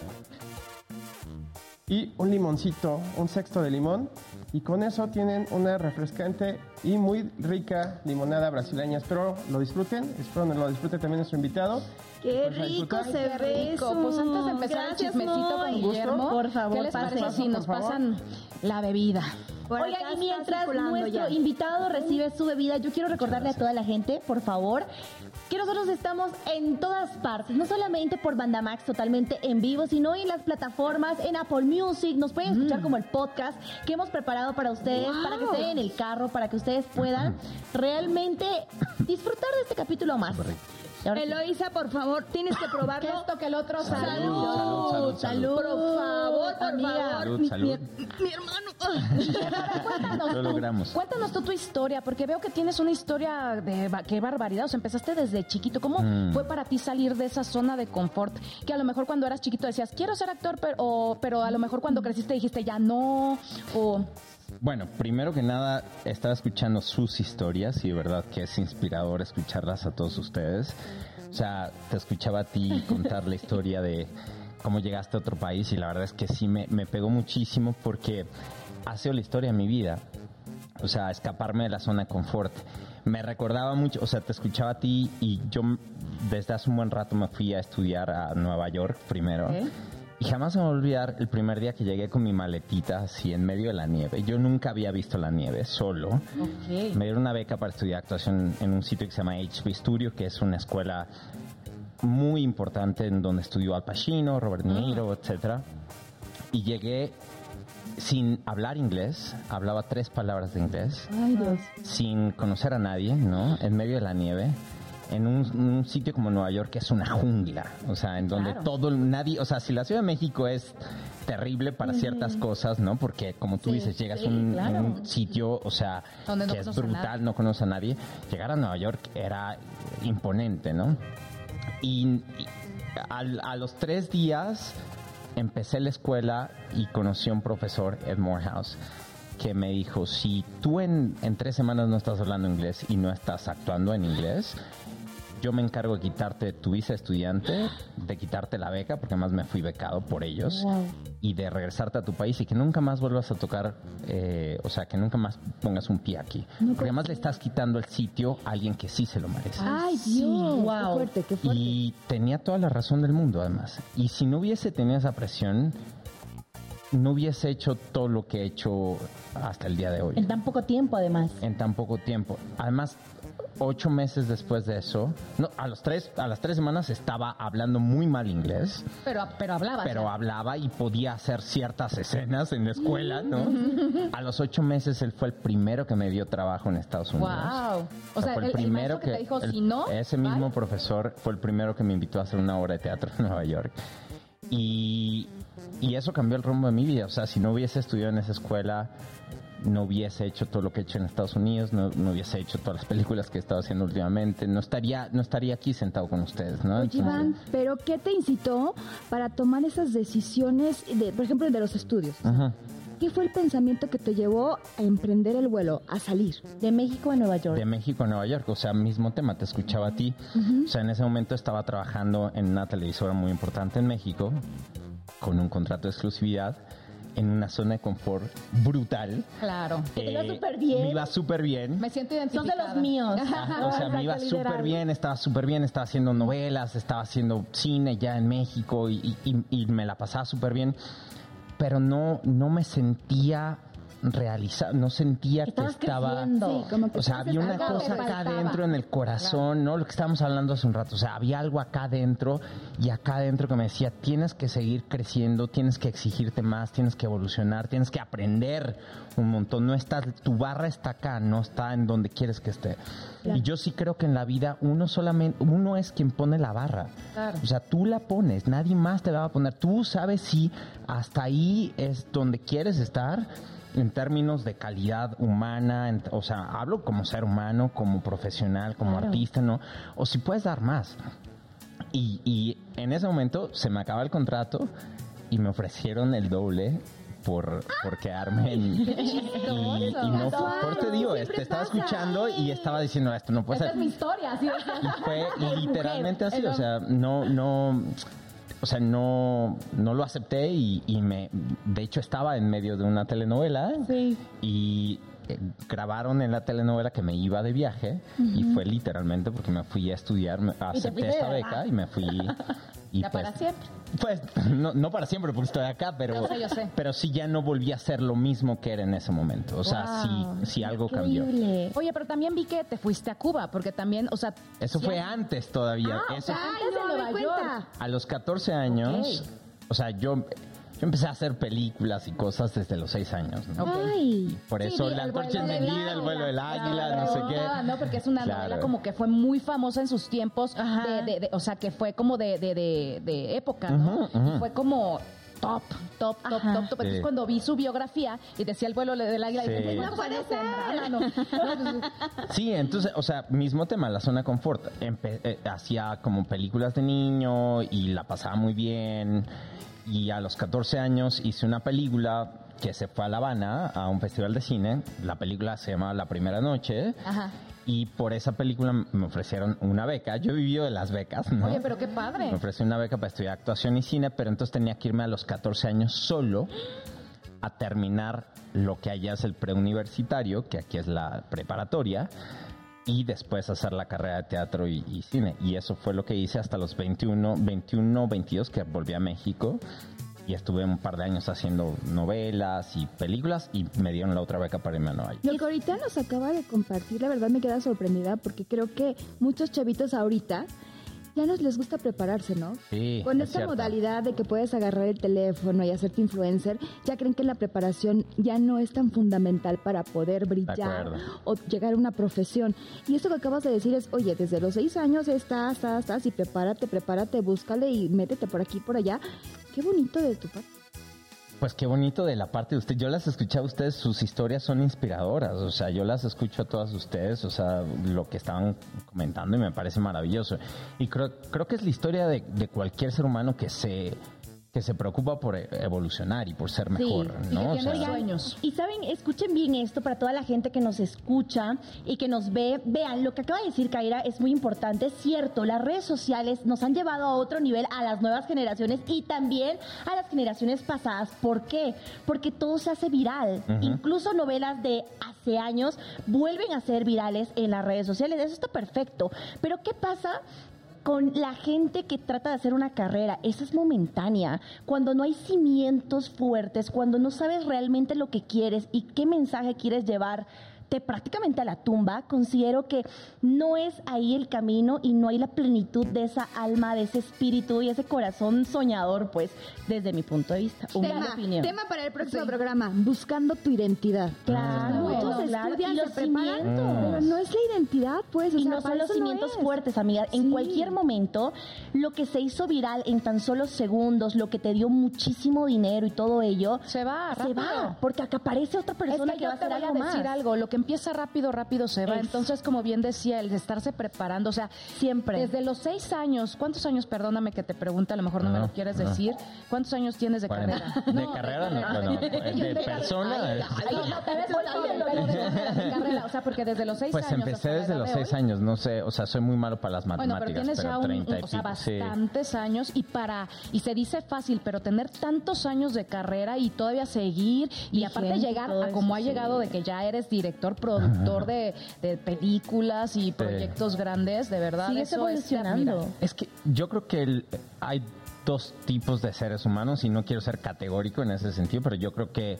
y un limoncito, un sexto de limón. Y con eso tienen una refrescante y muy rica limonada brasileña. Espero lo disfruten, espero lo disfrute también nuestro invitado. Qué Pues rico disfrutar. se Qué ve rico. Pues antes de empezar Gracias, el chismecito con Guillermo, Por favor, ¿qué les parece si nos pasan la bebida? Por Oigan, y mientras nuestro ya. invitado recibe su bebida, yo quiero recordarle a toda la gente, por favor, que nosotros estamos en todas partes, no solamente por Bandamax totalmente en vivo, sino en las plataformas, en Apple Music, nos pueden escuchar como el podcast que hemos preparado para ustedes, para que estén en el carro, para que ustedes puedan realmente disfrutar de este capítulo más. sí. Eloisa, por favor, tienes que Que probarlo. esto, que el otro, Salud, salud. salud, salud. Por favor, por amiga. favor. Salud, Mi- salud. Mi, mi hermano. Cuéntanos Lo tú, logramos. cuéntanos tú tu historia, porque veo que tienes una historia de qué barbaridad. O sea, empezaste desde chiquito. ¿Cómo Mm. fue para ti salir de esa zona de confort? Que a lo mejor cuando eras chiquito decías, quiero ser actor, pero, o- pero a lo mejor cuando creciste dijiste, ya no. O Bueno, primero que nada, estaba escuchando sus historias y de verdad que es inspirador escucharlas a todos ustedes. O sea, te escuchaba a ti contar la historia de cómo llegaste a otro país y la verdad es que sí me, me pegó muchísimo porque ha sido la historia de mi vida. O sea, escaparme de la zona de confort. Me recordaba mucho, o sea, te escuchaba a ti y yo desde hace un buen rato me fui a estudiar a Nueva York primero. Ok. Y jamás me voy a olvidar el primer día que llegué con mi maletita así en medio de la nieve. Yo nunca había visto la nieve solo. Me dieron una beca para estudiar actuación en un sitio que se llama HB Studio, que es una escuela muy importante en donde estudió Al Pacino, Robert De Niro, etcétera. Y llegué sin hablar inglés, hablaba tres palabras de inglés, Ay, Dios. sin conocer a nadie, ¿no? En medio de la nieve. En un, un sitio como Nueva York que es una jungla, o sea, en donde Claro. todo, nadie, o sea, si la Ciudad de México es terrible para ciertas cosas, ¿no? Porque como tú Sí, dices, llegas sí, a un, claro. un sitio, o sea, Donde no que es conoces brutal, no conoce a nadie. Llegar a Nueva York era imponente, ¿no? Y, y a los tres días empecé la escuela y conocí a un profesor, Ed Morehouse, que me dijo, si tú en, en tres semanas no estás hablando inglés y no estás actuando en inglés, yo me encargo de quitarte tu visa de estudiante, de quitarte la beca, porque además me fui becado por ellos, y de regresarte a tu país y que nunca más vuelvas a tocar, eh, o sea, que nunca más pongas un pie aquí. porque además le estás quitando el sitio a alguien que sí se lo merece. Ay, Dios. Qué Wow. fuerte, qué fuerte. Y tenía toda la razón del mundo, además. Y si no hubiese tenido esa presión, no hubiese hecho todo lo que he hecho hasta el día de hoy, En tan poco tiempo, además. en tan poco tiempo. Además, ocho meses después de eso, no, a los tres, a las tres semanas estaba hablando muy mal inglés, Pero, pero hablabas. pero hablaba y podía hacer ciertas escenas en la escuela, ¿no? *laughs* A los ocho meses él fue el primero que me dio trabajo en Estados Unidos. Wow. O sea, fue el, el maestro que, te dijo, el- si no, ese mismo profesor fue el primero que me invitó a hacer una obra de teatro en Nueva York. Y, y eso cambió el rumbo de mi vida. O sea, si no hubiese estudiado en esa escuela, no hubiese hecho todo lo que he hecho en Estados Unidos, no, no hubiese hecho todas las películas que he estado haciendo últimamente, no estaría, no estaría aquí sentado con ustedes, ¿no? Oye, Entonces- Iván, pero ¿qué te incitó para tomar esas decisiones, de, por ejemplo, de los estudios? Ajá. ¿Qué fue el pensamiento que te llevó a emprender el vuelo, a salir? De México a Nueva York. De México a Nueva York, o sea, mismo tema, te escuchaba a ti. O sea, en ese momento estaba trabajando en una televisora muy importante en México, con un contrato de exclusividad, en una zona de confort brutal. Claro. te iba Eh, súper bien. Me iba súper bien. Me siento Son identificada. de los míos. *laughs* O sea, me iba súper bien, estaba súper bien, estaba haciendo novelas, estaba haciendo cine ya en México y, y- y me la pasaba súper bien, pero no, no me sentía realizado, no sentía que estaba... Sí, como que O sea, había una cosa acá adentro en el corazón, ¿no? Lo que estábamos hablando hace un rato. O sea, había algo acá adentro y acá adentro que me decía, tienes que seguir creciendo, tienes que exigirte más, tienes que evolucionar, tienes que aprender un montón. No estás, tu barra está acá, no está en donde quieres que esté. Y yo sí creo que en la vida uno solamente, uno es quien pone la barra. Claro. O sea, tú la pones, nadie más te la va a poner. Tú sabes si hasta ahí es donde quieres estar en términos de calidad humana, en- o sea, hablo como ser humano, como profesional, como artista, ¿no? O si puedes dar más. Y, y en ese momento se me acaba el contrato y me ofrecieron el doble por, por quedarme en... *laughs* Y, y no, por te digo, este, estaba escuchando y estaba diciendo esto no puede Esta ser. es mi historia. ¿sí? Y fue *laughs* literalmente así, o sea, no, no, o sea, no, no lo acepté y, y me, de hecho estaba en medio de una telenovela Sí. y grabaron en la telenovela que me iba de viaje y fue literalmente porque me fui a estudiar, acepté esta beca y me fui. *laughs* Y Ya pues, para siempre. Pues no, no para siempre porque estoy acá, pero, Yo sé, yo sé. pero sí ya no volví a ser lo mismo que era en ese momento. O sea, sí, sí algo cambió. Oye, pero también vi que te fuiste a Cuba, porque también, o sea... Eso fue antes todavía. Ah, o Eso sea, fue- antes de Nueva. York. A los 14 años, o sea, yo yo empecé a hacer películas y cosas desde los seis años, ¿no? Ay. Por eso Sí, la el antorcha vuelo del encendida, el vuelo del águila, no sé qué. Ah, no, porque es una Claro. novela como que fue muy famosa en sus tiempos, Ajá. de, de- de- o sea, que fue como de, de, de, de época, ¿no? Ujú, ujú. Y Fue como top, top, top, Ajá. top, top. Entonces Sí. cuando vi su biografía y decía el vuelo del águila, Sí. dije, no puede ser. No, no. Sí, entonces, o sea, mismo tema, la zona de confort. Empe- eh, hacía como películas de niño y la pasaba muy bien. Y a los 14 años hice una película que se fue a La Habana a un festival de cine. La película se llama La Primera Noche. Ajá. Y por esa película me ofrecieron una beca. Yo he vivido de las becas, ¿no? Oye, pero qué padre. Me ofreció una beca para estudiar actuación y cine, pero entonces tenía que irme a los 14 años solo a terminar lo que allá es el preuniversitario, que aquí es la preparatoria, y después hacer la carrera de teatro y, y cine. Y eso fue lo que hice hasta los 21, 21, 22 que volví a México. Y estuve un par de años haciendo novelas y películas y me dieron la otra beca para irme a Nueva York. Lo que ahorita nos acaba de compartir, la verdad me queda sorprendida porque creo que muchos chavitos ahorita ya nos les gusta prepararse, ¿no? Sí, Con es esta cierto. modalidad de que puedes agarrar el teléfono y hacerte influencer, ya creen que la preparación ya no es tan fundamental para poder brillar o llegar a una profesión. Y esto que acabas de decir es, oye, desde los seis años estás, estás, estás y prepárate, prepárate, búscale y métete por aquí, por allá. Qué bonito de tu parte. Pues qué bonito de la parte de usted. Yo las escuché a ustedes, sus historias son inspiradoras. O sea, yo las escucho a todas ustedes, o sea, lo que estaban comentando y me parece maravilloso. Y creo, creo que es la historia de, de cualquier ser humano que se, que se preocupa por e- evolucionar y por ser mejor, y ¿no? que O sea, sueños. Y saben, escuchen bien esto para toda la gente que nos escucha y que nos ve. Vean, lo que acaba de decir Kaira es muy importante. Es cierto, las redes sociales nos han llevado a otro nivel a las nuevas generaciones y también a las generaciones pasadas. ¿Por qué? Porque todo se hace viral. Incluso novelas de hace años vuelven a ser virales en las redes sociales. Eso está perfecto. Pero ¿qué pasa? Con la gente que trata de hacer una carrera, esa es momentánea, cuando no hay cimientos fuertes, cuando no sabes realmente lo que quieres y qué mensaje quieres llevar prácticamente a la tumba, considero que no es ahí el camino y no hay la plenitud de esa alma, de ese espíritu y ese corazón soñador, pues, desde mi punto de vista. Humilde Tema, opinión. tema para el próximo programa, buscando tu identidad. Claro, Muchos bueno, claro, estudian, se los preparan, cimientos. pero no es la identidad, pues. o y sea, no son los no cimientos es. fuertes, amiga. En cualquier momento, lo que se hizo viral en tan solo segundos, lo que te dio muchísimo dinero y todo ello, Se va, se va. Porque acá aparece otra Es persona que que, yo va a te hacer voy a algo decir más. algo, lo que empieza rápido, rápido se va. Entonces, como bien decía, el de estarse preparando, o sea, Siempre. Desde los seis años, ¿cuántos años, perdóname que te pregunte, a lo mejor no, me lo quieres no. decir, ¿cuántos años tienes de Cuarenta. *laughs* carrera? De carrera, *laughs* no, bueno, de persona. Ay, no, pero de- de *laughs* carrera, o sea, porque desde los seis Pues años. empecé hasta la desde los de seis años, no sé, o sea, soy muy malo para las Bueno, pero matemáticas, tienes ya un, 30 y o sea, sí. bastantes años y para y se dice fácil, pero tener tantos años de carrera y todavía seguir y aparte Vigente, llegar a como ha llegado de que ya eres director, productor de, de películas y proyectos grandes, de verdad. Eso de evolucionando. Es que yo creo que el- hay dos tipos de seres humanos y no quiero ser categórico en ese sentido, pero yo creo que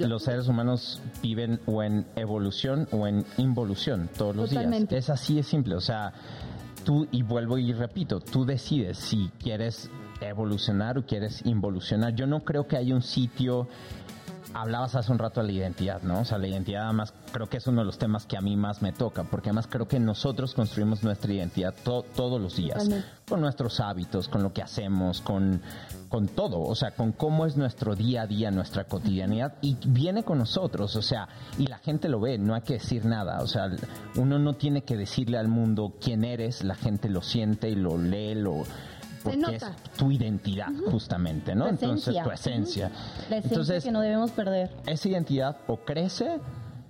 los seres humanos viven o en evolución o en involución todos los Totalmente. días. Es así, es simple. O sea, tú, y vuelvo y repito, tú decides si quieres evolucionar o quieres involucionar. Yo no creo que haya un sitio Hablabas hace un rato de la identidad, ¿no? O sea, la identidad además creo que es uno de los temas que a mí más me toca, porque además creo que nosotros construimos nuestra identidad to- todos los días, con nuestros hábitos, con lo que hacemos, con, con todo, o sea, con cómo es nuestro día a día, nuestra cotidianidad, y viene con nosotros, o sea, y la gente lo ve, no hay que decir nada, o sea, uno no tiene que decirle al mundo quién eres, la gente lo siente y lo lee, lo... Porque es tu identidad, justamente, ¿no? Entonces, tu esencia. La esencia Entonces, que no debemos perder. esa identidad o crece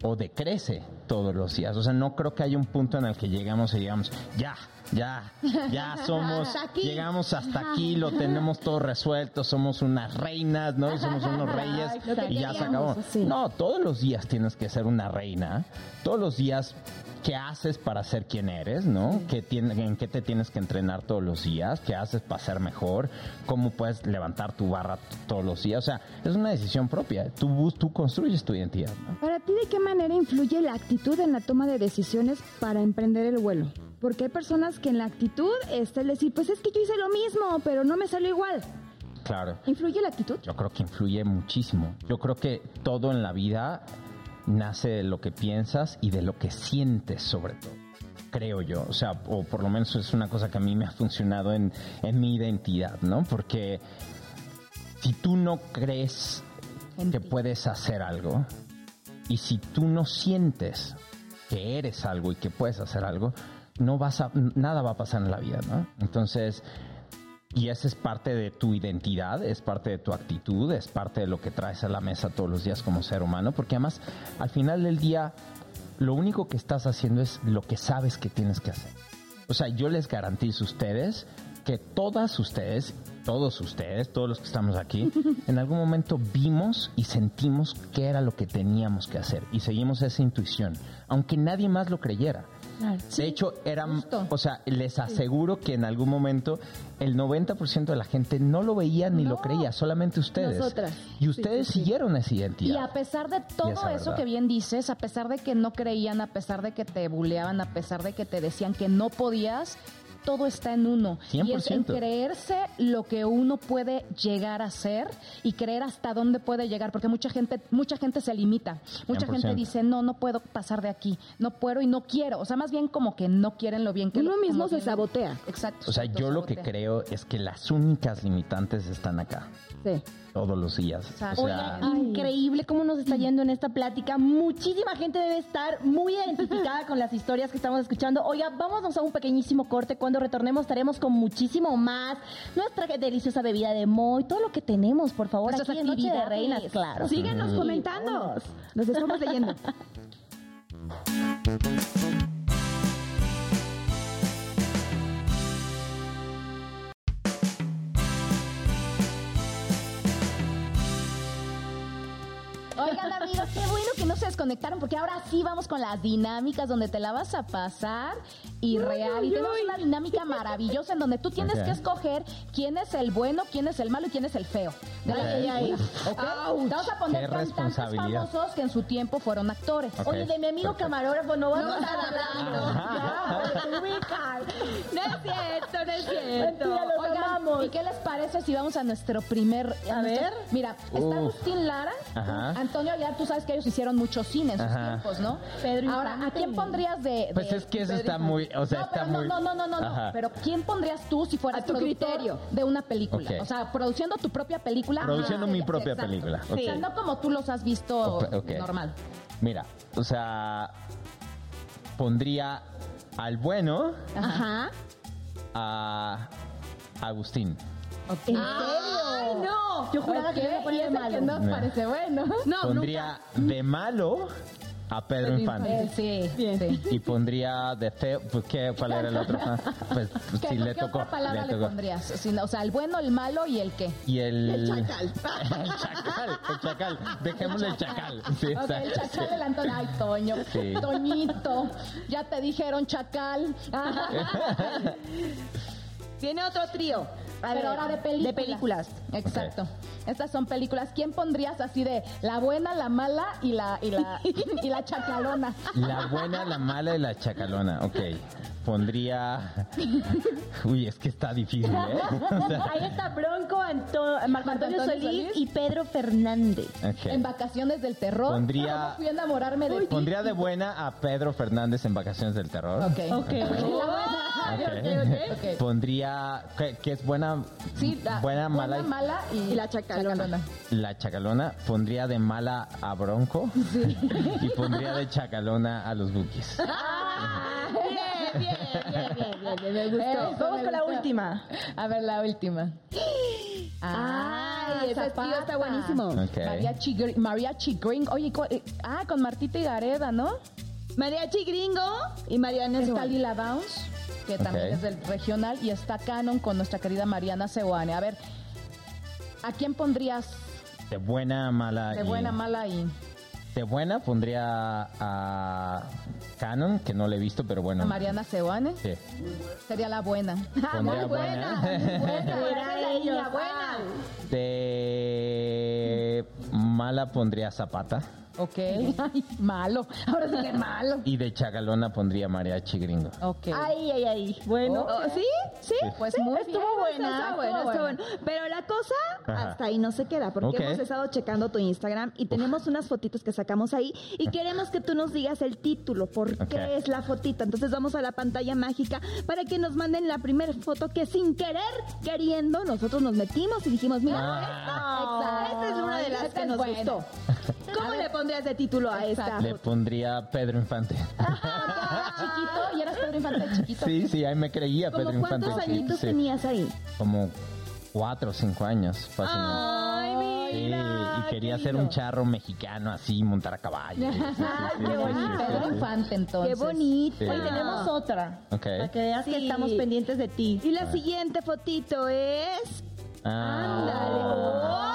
o decrece todos los días. O sea, no creo que haya un punto en el que llegamos y digamos, ya, ya, ya *laughs* somos, Hasta aquí. llegamos hasta aquí, lo tenemos todo resuelto, somos unas reinas, ¿no? Y somos unos reyes y ya se acabó. sí. No, todos los días tienes que ser una reina, todos los días qué haces para ser quien eres, ¿no? ¿Qué tiene- ¿En qué te tienes que entrenar todos los días? ¿Qué haces para ser mejor? ¿Cómo puedes levantar tu barra todos los días? O sea, es una decisión propia. Tú, tú construyes tu identidad, ¿no? Para ti, ¿de qué manera influye la actitud en la toma de decisiones para emprender el vuelo? Porque hay personas que en la actitud está el decir, pues es que yo hice lo mismo, pero no me salió igual. Claro. ¿Influye la actitud? Yo creo que influye muchísimo. Yo creo que todo en la vida nace de lo que piensas y de lo que sientes sobre todo. Creo yo, o sea, o por lo menos es una cosa que a mí me ha funcionado en, en mi identidad, ¿no? Porque si tú no crees que puedes hacer algo y si tú no sientes que eres algo y que puedes hacer algo, no vas a, nada va a pasar en la vida, ¿no? Entonces, y esa es parte de tu identidad, es parte de tu actitud, es parte de lo que traes a la mesa todos los días como ser humano, porque además al final del día lo único que estás haciendo es lo que sabes que tienes que hacer. O sea, yo les garantizo a ustedes que todas ustedes, todos ustedes, todos los que estamos aquí, *laughs* en algún momento vimos y sentimos qué era lo que teníamos que hacer y seguimos esa intuición, aunque nadie más lo creyera. De hecho, eran, o sea, les aseguro que en algún momento el 90% de la gente no lo veía ni lo creía, solamente ustedes. Nosotras. Y ustedes siguieron esa identidad. Y a pesar de todo eso verdad. que bien dices, a pesar de que no creían, a pesar de que te buleaban, a pesar de que te decían que no podías, todo está en uno. Y es en 100%. creerse lo que uno puede llegar a ser y creer hasta dónde puede llegar, porque mucha gente, mucha gente se limita. Mucha 100%. gente dice, no, no puedo pasar de aquí, no puedo y no quiero. O sea, más bien como que no quieren lo bien que Uno lo- mismo se bien- sabotea. Exacto. O sea, se yo lo que creo es que las únicas limitantes están acá, Sí. todos los días. O sea, increíble cómo nos está yendo en esta plática. Muchísima gente debe estar muy identificada con las historias que estamos escuchando. Oiga, vámonos a un pequeñísimo corte. Cuando retornemos estaremos con muchísimo más. Nuestra deliciosa bebida de Moy, todo lo que tenemos, por favor, Nuestras aquí en Noche de. Reinas, claro. Síguenos comentando. Nos estamos leyendo. *laughs* desconectaron porque ahora sí vamos con las dinámicas donde te la vas a pasar y real. Y tenemos una dinámica maravillosa en donde tú tienes que escoger quién es el bueno, quién es el malo y quién es el feo. De la. Te vamos a poner cantantes famosos que en su tiempo fueron actores. Oye, de mi amigo Perfecto. camarógrafo no vamos a estar hablando. No es cierto, no es cierto. Mentira, los Oigan, amamos. ¿y qué les parece si vamos a nuestro primer... A ver. Mira, está. Agustín Lara, Ajá. Antonio Aguilar, tú sabes que ellos hicieron mucho cine en sus Ajá. tiempos, ¿no? Pedro Ahora, ¿a quién pondrías de...? de- Pues es que eso está muy, o sea, no, está pero muy... no, no, no, no, no, Ajá. Pero ¿quién pondrías tú si fueras A tu productor criterio. de una película? Ok. O sea, produciendo tu propia película. Produciendo mi propia exacto. película. O sea, no como tú los has visto Ok, ok. normal. Mira, o sea, pondría al bueno Ajá. a Agustín. ¿En serio? ¡Ay, no! Yo juraba que ¿Qué? me iba a poner ese malo. que no No. parece bueno. No, pondría de malo a Pedro Infante. Sí, sí. Y pondría de feo, pues, ¿qué, ¿cuál era el otro? *laughs* Ah, Pues, pues, ¿Qué, sí, le qué tocó. otra palabra le, tocó. pondrías? Si no, o sea, el bueno, el malo y el qué. Y el... El *laughs* chacal. el chacal, el chacal. Dejémosle el chacal. Sí, Ok, el chacal del Antonio. Ay, Toño. Sí. Toñito. Ya te dijeron chacal. *laughs* Tiene otro trío. A ver, Pero ahora de películas. De películas. Exacto. Estas son películas. ¿Quién pondrías así de la buena, la mala y la y la *laughs* y la chacalona? La buena, la mala y la chacalona. Ok. Pondría... Uy, es que está difícil, ¿eh? O sea, Ahí está Bronco, Anto- Marco Antonio, Antonio Solís, Solís. y Pedro Fernández. ok. En vacaciones del terror. Pondría- ¿Cómo fui a enamorarme de ti? Pondría de buena a Pedro Fernández en Vacaciones del Terror. Ok. Ok. Ok. Ok. *laughs* Pondría, que, que es buena, Sí, la buena, mala, y- mala y, Y la chacalona. la chacalona. Pondría de mala a Bronco *laughs* y pondría de chacalona a los Bookies. Bien, bien, bien, bien, bien, me gustó. Eso Vamos me con la última. A ver, la última. *gasps* Ay, ese tío está buenísimo. Ok. Mariachi, Mariachi Gring. Oye, ¿cuál- eh, ah, con Martita y Gareda, ¿no? Mariachi Gringo y Mariana Está. Lila Downs, que también es del regional, y está Canon con nuestra querida Mariana Seoane. A ver, ¿a quién pondrías De buena, mala de y- buena, mala y De buena pondría a Canon, que no le he visto, pero bueno. a Mariana Seoane? Sí. Sería la buena. *laughs* Pondría buena. *laughs* Era ellos. buena. De mala pondría Zapata. Ok. *laughs* Ay, malo. Ahora sí que malo. Y de chagalona pondría mariachi gringo. Ok. Ay, ay, ay. Bueno, Ok. ¿sí? ¿Sí? Pues Sí, muy estuvo bien, buena, Está estuvo bueno, está buena. bueno. Pero la cosa Ajá. hasta ahí no se queda, porque hemos estado checando tu Instagram y tenemos unas fotitos que sacamos ahí y queremos que tú nos digas el título, por qué es la fotita. Entonces vamos a la pantalla mágica para que nos manden la primera foto que sin querer, queriendo, nosotros nos metimos y dijimos, mira, Ah. esta, esta es una de las que nos buena. gustó. *laughs* ¿Cómo le pondrías de título a esta? Le pondría Pedro Infante. Ah, *laughs* chiquito y eras Pedro Infante chiquito. Sí, sí, ahí me creía ¿Cómo Pedro Infante. cuántos sí, añitos sí. tenías ahí? Como cuatro o cinco años, fácilmente. Ay, Sí, mira. y quería ser un charro mexicano así, montar a caballo. *laughs* Sí, sí, sí, sí, qué sí, bonito. sí, Pedro sí. Infante, entonces. Qué bonito. Sí. Hoy tenemos otra. Ok. Para que veas que Sí. estamos pendientes de ti. Y la siguiente fotito es... Ah. ¡Ay, Dios mío! ¿Cómo,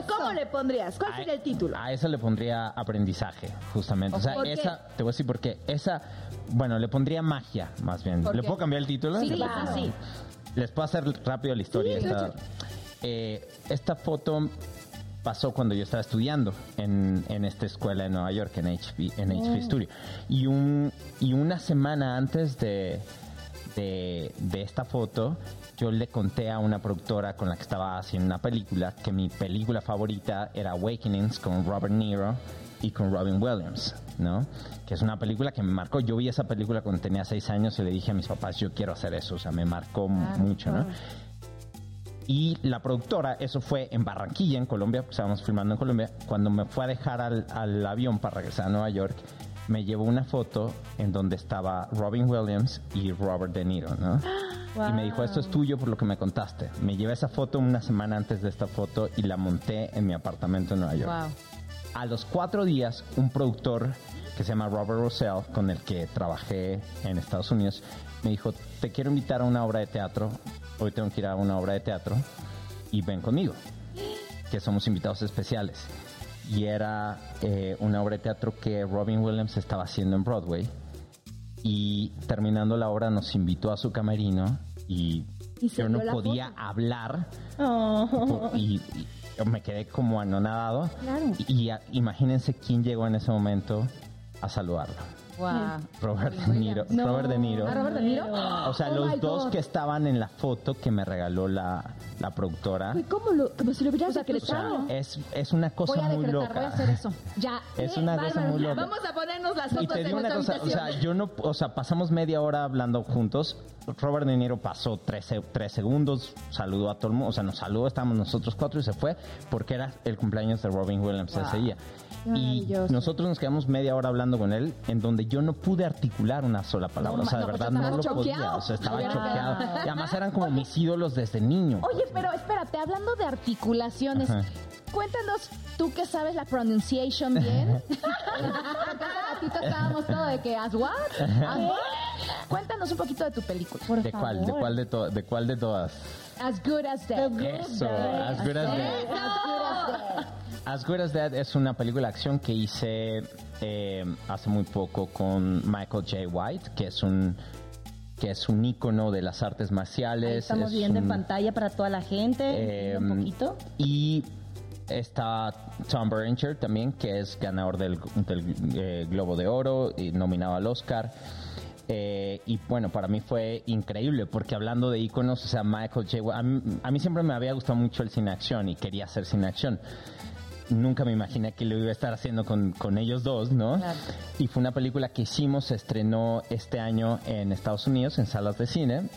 Eso. cómo le pondrías? ¿Cuál A- sería el título? A esa le pondría aprendizaje, justamente. O sea, ¿Por qué? esa, te voy a decir por qué. Esa, bueno, le pondría magia, más bien. ¿Por ¿Le qué? puedo cambiar el título? Sí, claro. sí. Les puedo hacer rápido la historia. Sí, esta, échale. eh, esta foto pasó cuando yo estaba estudiando en, en esta escuela en Nueva York, en HP, en HP Studio. Y, un, y una semana antes de, de, de esta foto, yo le conté a una productora con la que estaba haciendo una película que mi película favorita era Awakenings con Robert Niro y con Robin Williams, ¿no? Que es una película que me marcó. Yo vi esa película cuando tenía seis años y le dije a mis papás, yo quiero hacer eso, o sea, me marcó mucho, ¿no? Y la productora, eso fue en Barranquilla, en Colombia, pues estábamos filmando en Colombia. Cuando me fue a dejar al, al avión para regresar a Nueva York, me llevó una foto en donde estaba Robin Williams y Robert De Niro, ¿no? Y me dijo, esto es tuyo por lo que me contaste. Me llevé esa foto una semana antes de esta foto y la monté en mi apartamento en Nueva York. Wow. A los cuatro días, un productor que se llama Robert Russell, con el que trabajé en Estados Unidos, me dijo, te quiero invitar a una obra de teatro, hoy tengo que ir a una obra de teatro y ven conmigo, que somos invitados especiales. Y era eh, una obra de teatro que Robin Williams estaba haciendo en Broadway y terminando la obra nos invitó a su camerino y, yo no podía foto. hablar Oh. Y, y yo me quedé como anonadado. Claro. Y, y a- imagínense quién llegó en ese momento a saludarlo. Wow. Robert De Niro. Robert De Niro. ¿A Robert De Niro? O sea, Oh los dos God. que estaban en la foto que me regaló la, la productora. Uy, ¿Cómo lo, como si lo hubieras O sea, decretado? es, es una cosa Voy a muy decretar, loca. voy a hacer eso. Ya. *laughs* Es una cosa muy loca. Vamos a ponernos las Y fotos te de digo una cosa, o sea, yo no, o sea, pasamos media hora hablando juntos. Robert De Niro pasó tres, tres segundos, saludó a todo el mundo, o sea, nos saludó, estábamos nosotros cuatro y se fue porque era el cumpleaños de Robin Williams ese día. Y Maravilloso. nosotros nos quedamos media hora hablando con él, en donde yo no pude articular una sola palabra. No, o sea, de no, pues verdad no lo podía. O sea, estaba choqueado. Y además eran como mis ídolos desde niño. Oye, pero espérate, hablando de articulaciones, Ajá. cuéntanos, tú que sabes la pronunciation bien. Ratito *laughs* estábamos todo de que, ¿as what? ¿As what? Cuéntanos un poquito de tu película. Por ¿De cuál? ¿De cuál de, to- de cuál de todas? As good as dead. Eso, As Good as Dead. As good as dead. As Good as Dead es una película de acción que hice eh, hace muy poco con Michael J. White, que es un que es un ícono de las artes marciales. Ahí estamos es viendo en pantalla para toda la gente. eh, un poquito. Y está Tom Berenger también, que es ganador del, del, eh, Globo de Oro y nominado al Oscar. Eh, y bueno, para mí fue increíble porque hablando de íconos, o sea, Michael J. A mí, a mí siempre me había gustado mucho el cine acción y quería hacer cine acción. Nunca me imaginé que lo iba a estar haciendo con, con ellos dos, ¿no? Claro. Y fue una película que hicimos, se estrenó este año en Estados Unidos, en salas de cine.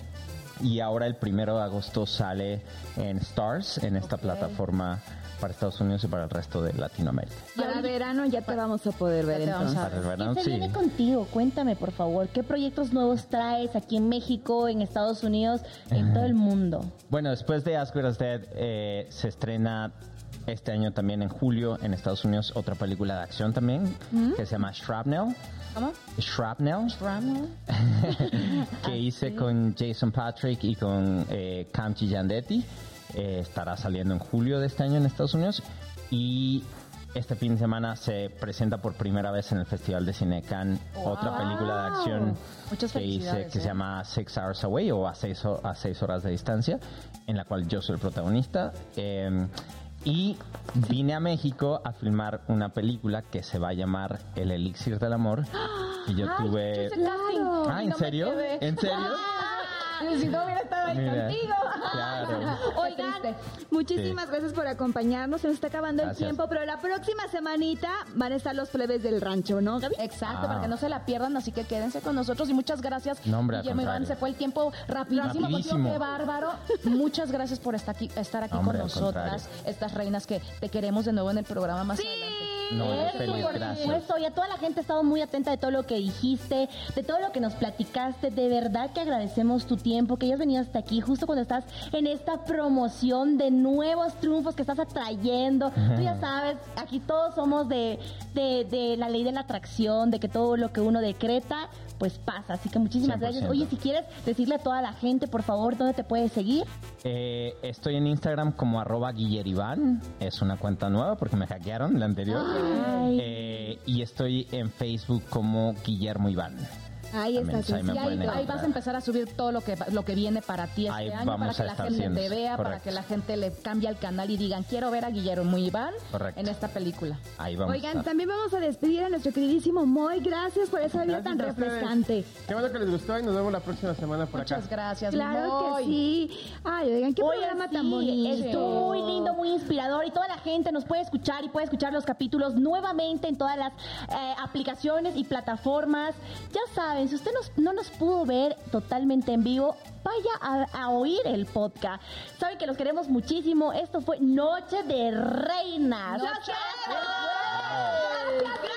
Y ahora el primero de agosto sale en Stars, en esta plataforma para Estados Unidos y para el resto de Latinoamérica. Para verano ya te vamos a poder ver entonces. Para el ¿Quién verano, se sí. viene contigo? Cuéntame, por favor. ¿Qué proyectos nuevos traes aquí en México, en Estados Unidos, en todo el mundo? Bueno, después de As Good as Dead, eh, se estrena este año también en julio en Estados Unidos otra película de acción también que se llama Shrapnel. ¿Cómo? Shrapnel, Ramo. *laughs* que *laughs* hice con Jason Patrick y con eh, Cam Giandetti. Eh, estará saliendo en julio de este año en Estados Unidos. Y este fin de semana se presenta por primera vez en el Festival de Cine Cannes otra película de acción que hice que ¿eh? se llama Six Hours Away o a seis, a seis horas de distancia, en la cual yo soy el protagonista. Eh, Y vine a México a filmar una película que se va a llamar El Elixir del Amor. *gasps* Y yo tuve... Ah, ¿en serio? ¿En serio? Si no hubiera estado ahí Mira, contigo. claro. *laughs* Oigan, muchísimas gracias por acompañarnos. Se nos está acabando Gracias. el tiempo, pero la próxima semanita van a estar los plebes del rancho, ¿no, Gaby? Exacto, Ah. para que no se la pierdan, así que quédense con nosotros y muchas gracias. No, hombre, Guillermo Iván, se fue el tiempo rapidísimo, Rapidísimo. contigo, qué bárbaro. *laughs* Muchas gracias por estar aquí, estar aquí Hombre, con nosotras, estas reinas que te queremos de nuevo en el programa más adelante. No, Eso, feliz, por gracias. supuesto, y a toda la gente ha estado muy atenta de todo lo que dijiste, de todo lo que nos platicaste. De verdad que agradecemos tu tiempo, que hayas venido hasta aquí justo cuando estás en esta promoción de nuevos triunfos que estás atrayendo. Tú ya sabes, aquí todos somos de, de, de la ley de la atracción, de que todo lo que uno decreta, pues pasa. Así que muchísimas gracias. 100%. Oye, si quieres decirle a toda la gente, por favor, dónde te puedes seguir. Eh, estoy en Instagram como arroba guilleriván. Es una cuenta nueva porque me hackearon la anterior. Eh, y estoy en Facebook como Guillermo Iván. Ahí También, está. ahí vas a empezar a subir todo lo que lo que viene para ti este Ahí año, vamos para que a la gente te vea, para que la gente le cambie el canal y digan, quiero ver a Guillermo Iván Correcto. en esta película. Ahí vamos a Oigan, estar. también vamos a despedir a nuestro queridísimo Moy. Gracias por esa vida tan refrescante. Qué bueno que les gustó y nos vemos la próxima semana por Muchas acá. gracias. Claro Moy. que sí. Ay, oigan, qué programa tan bonito. Estuvo muy lindo, muy inspirador y toda la gente nos puede escuchar y puede escuchar los capítulos nuevamente en todas las eh, aplicaciones y plataformas. Ya saben, si usted nos- no nos pudo ver totalmente en vivo, vaya a, a oír el podcast. Saben que los queremos muchísimo. Esto fue Noche de Reinas. Noche de Gracias.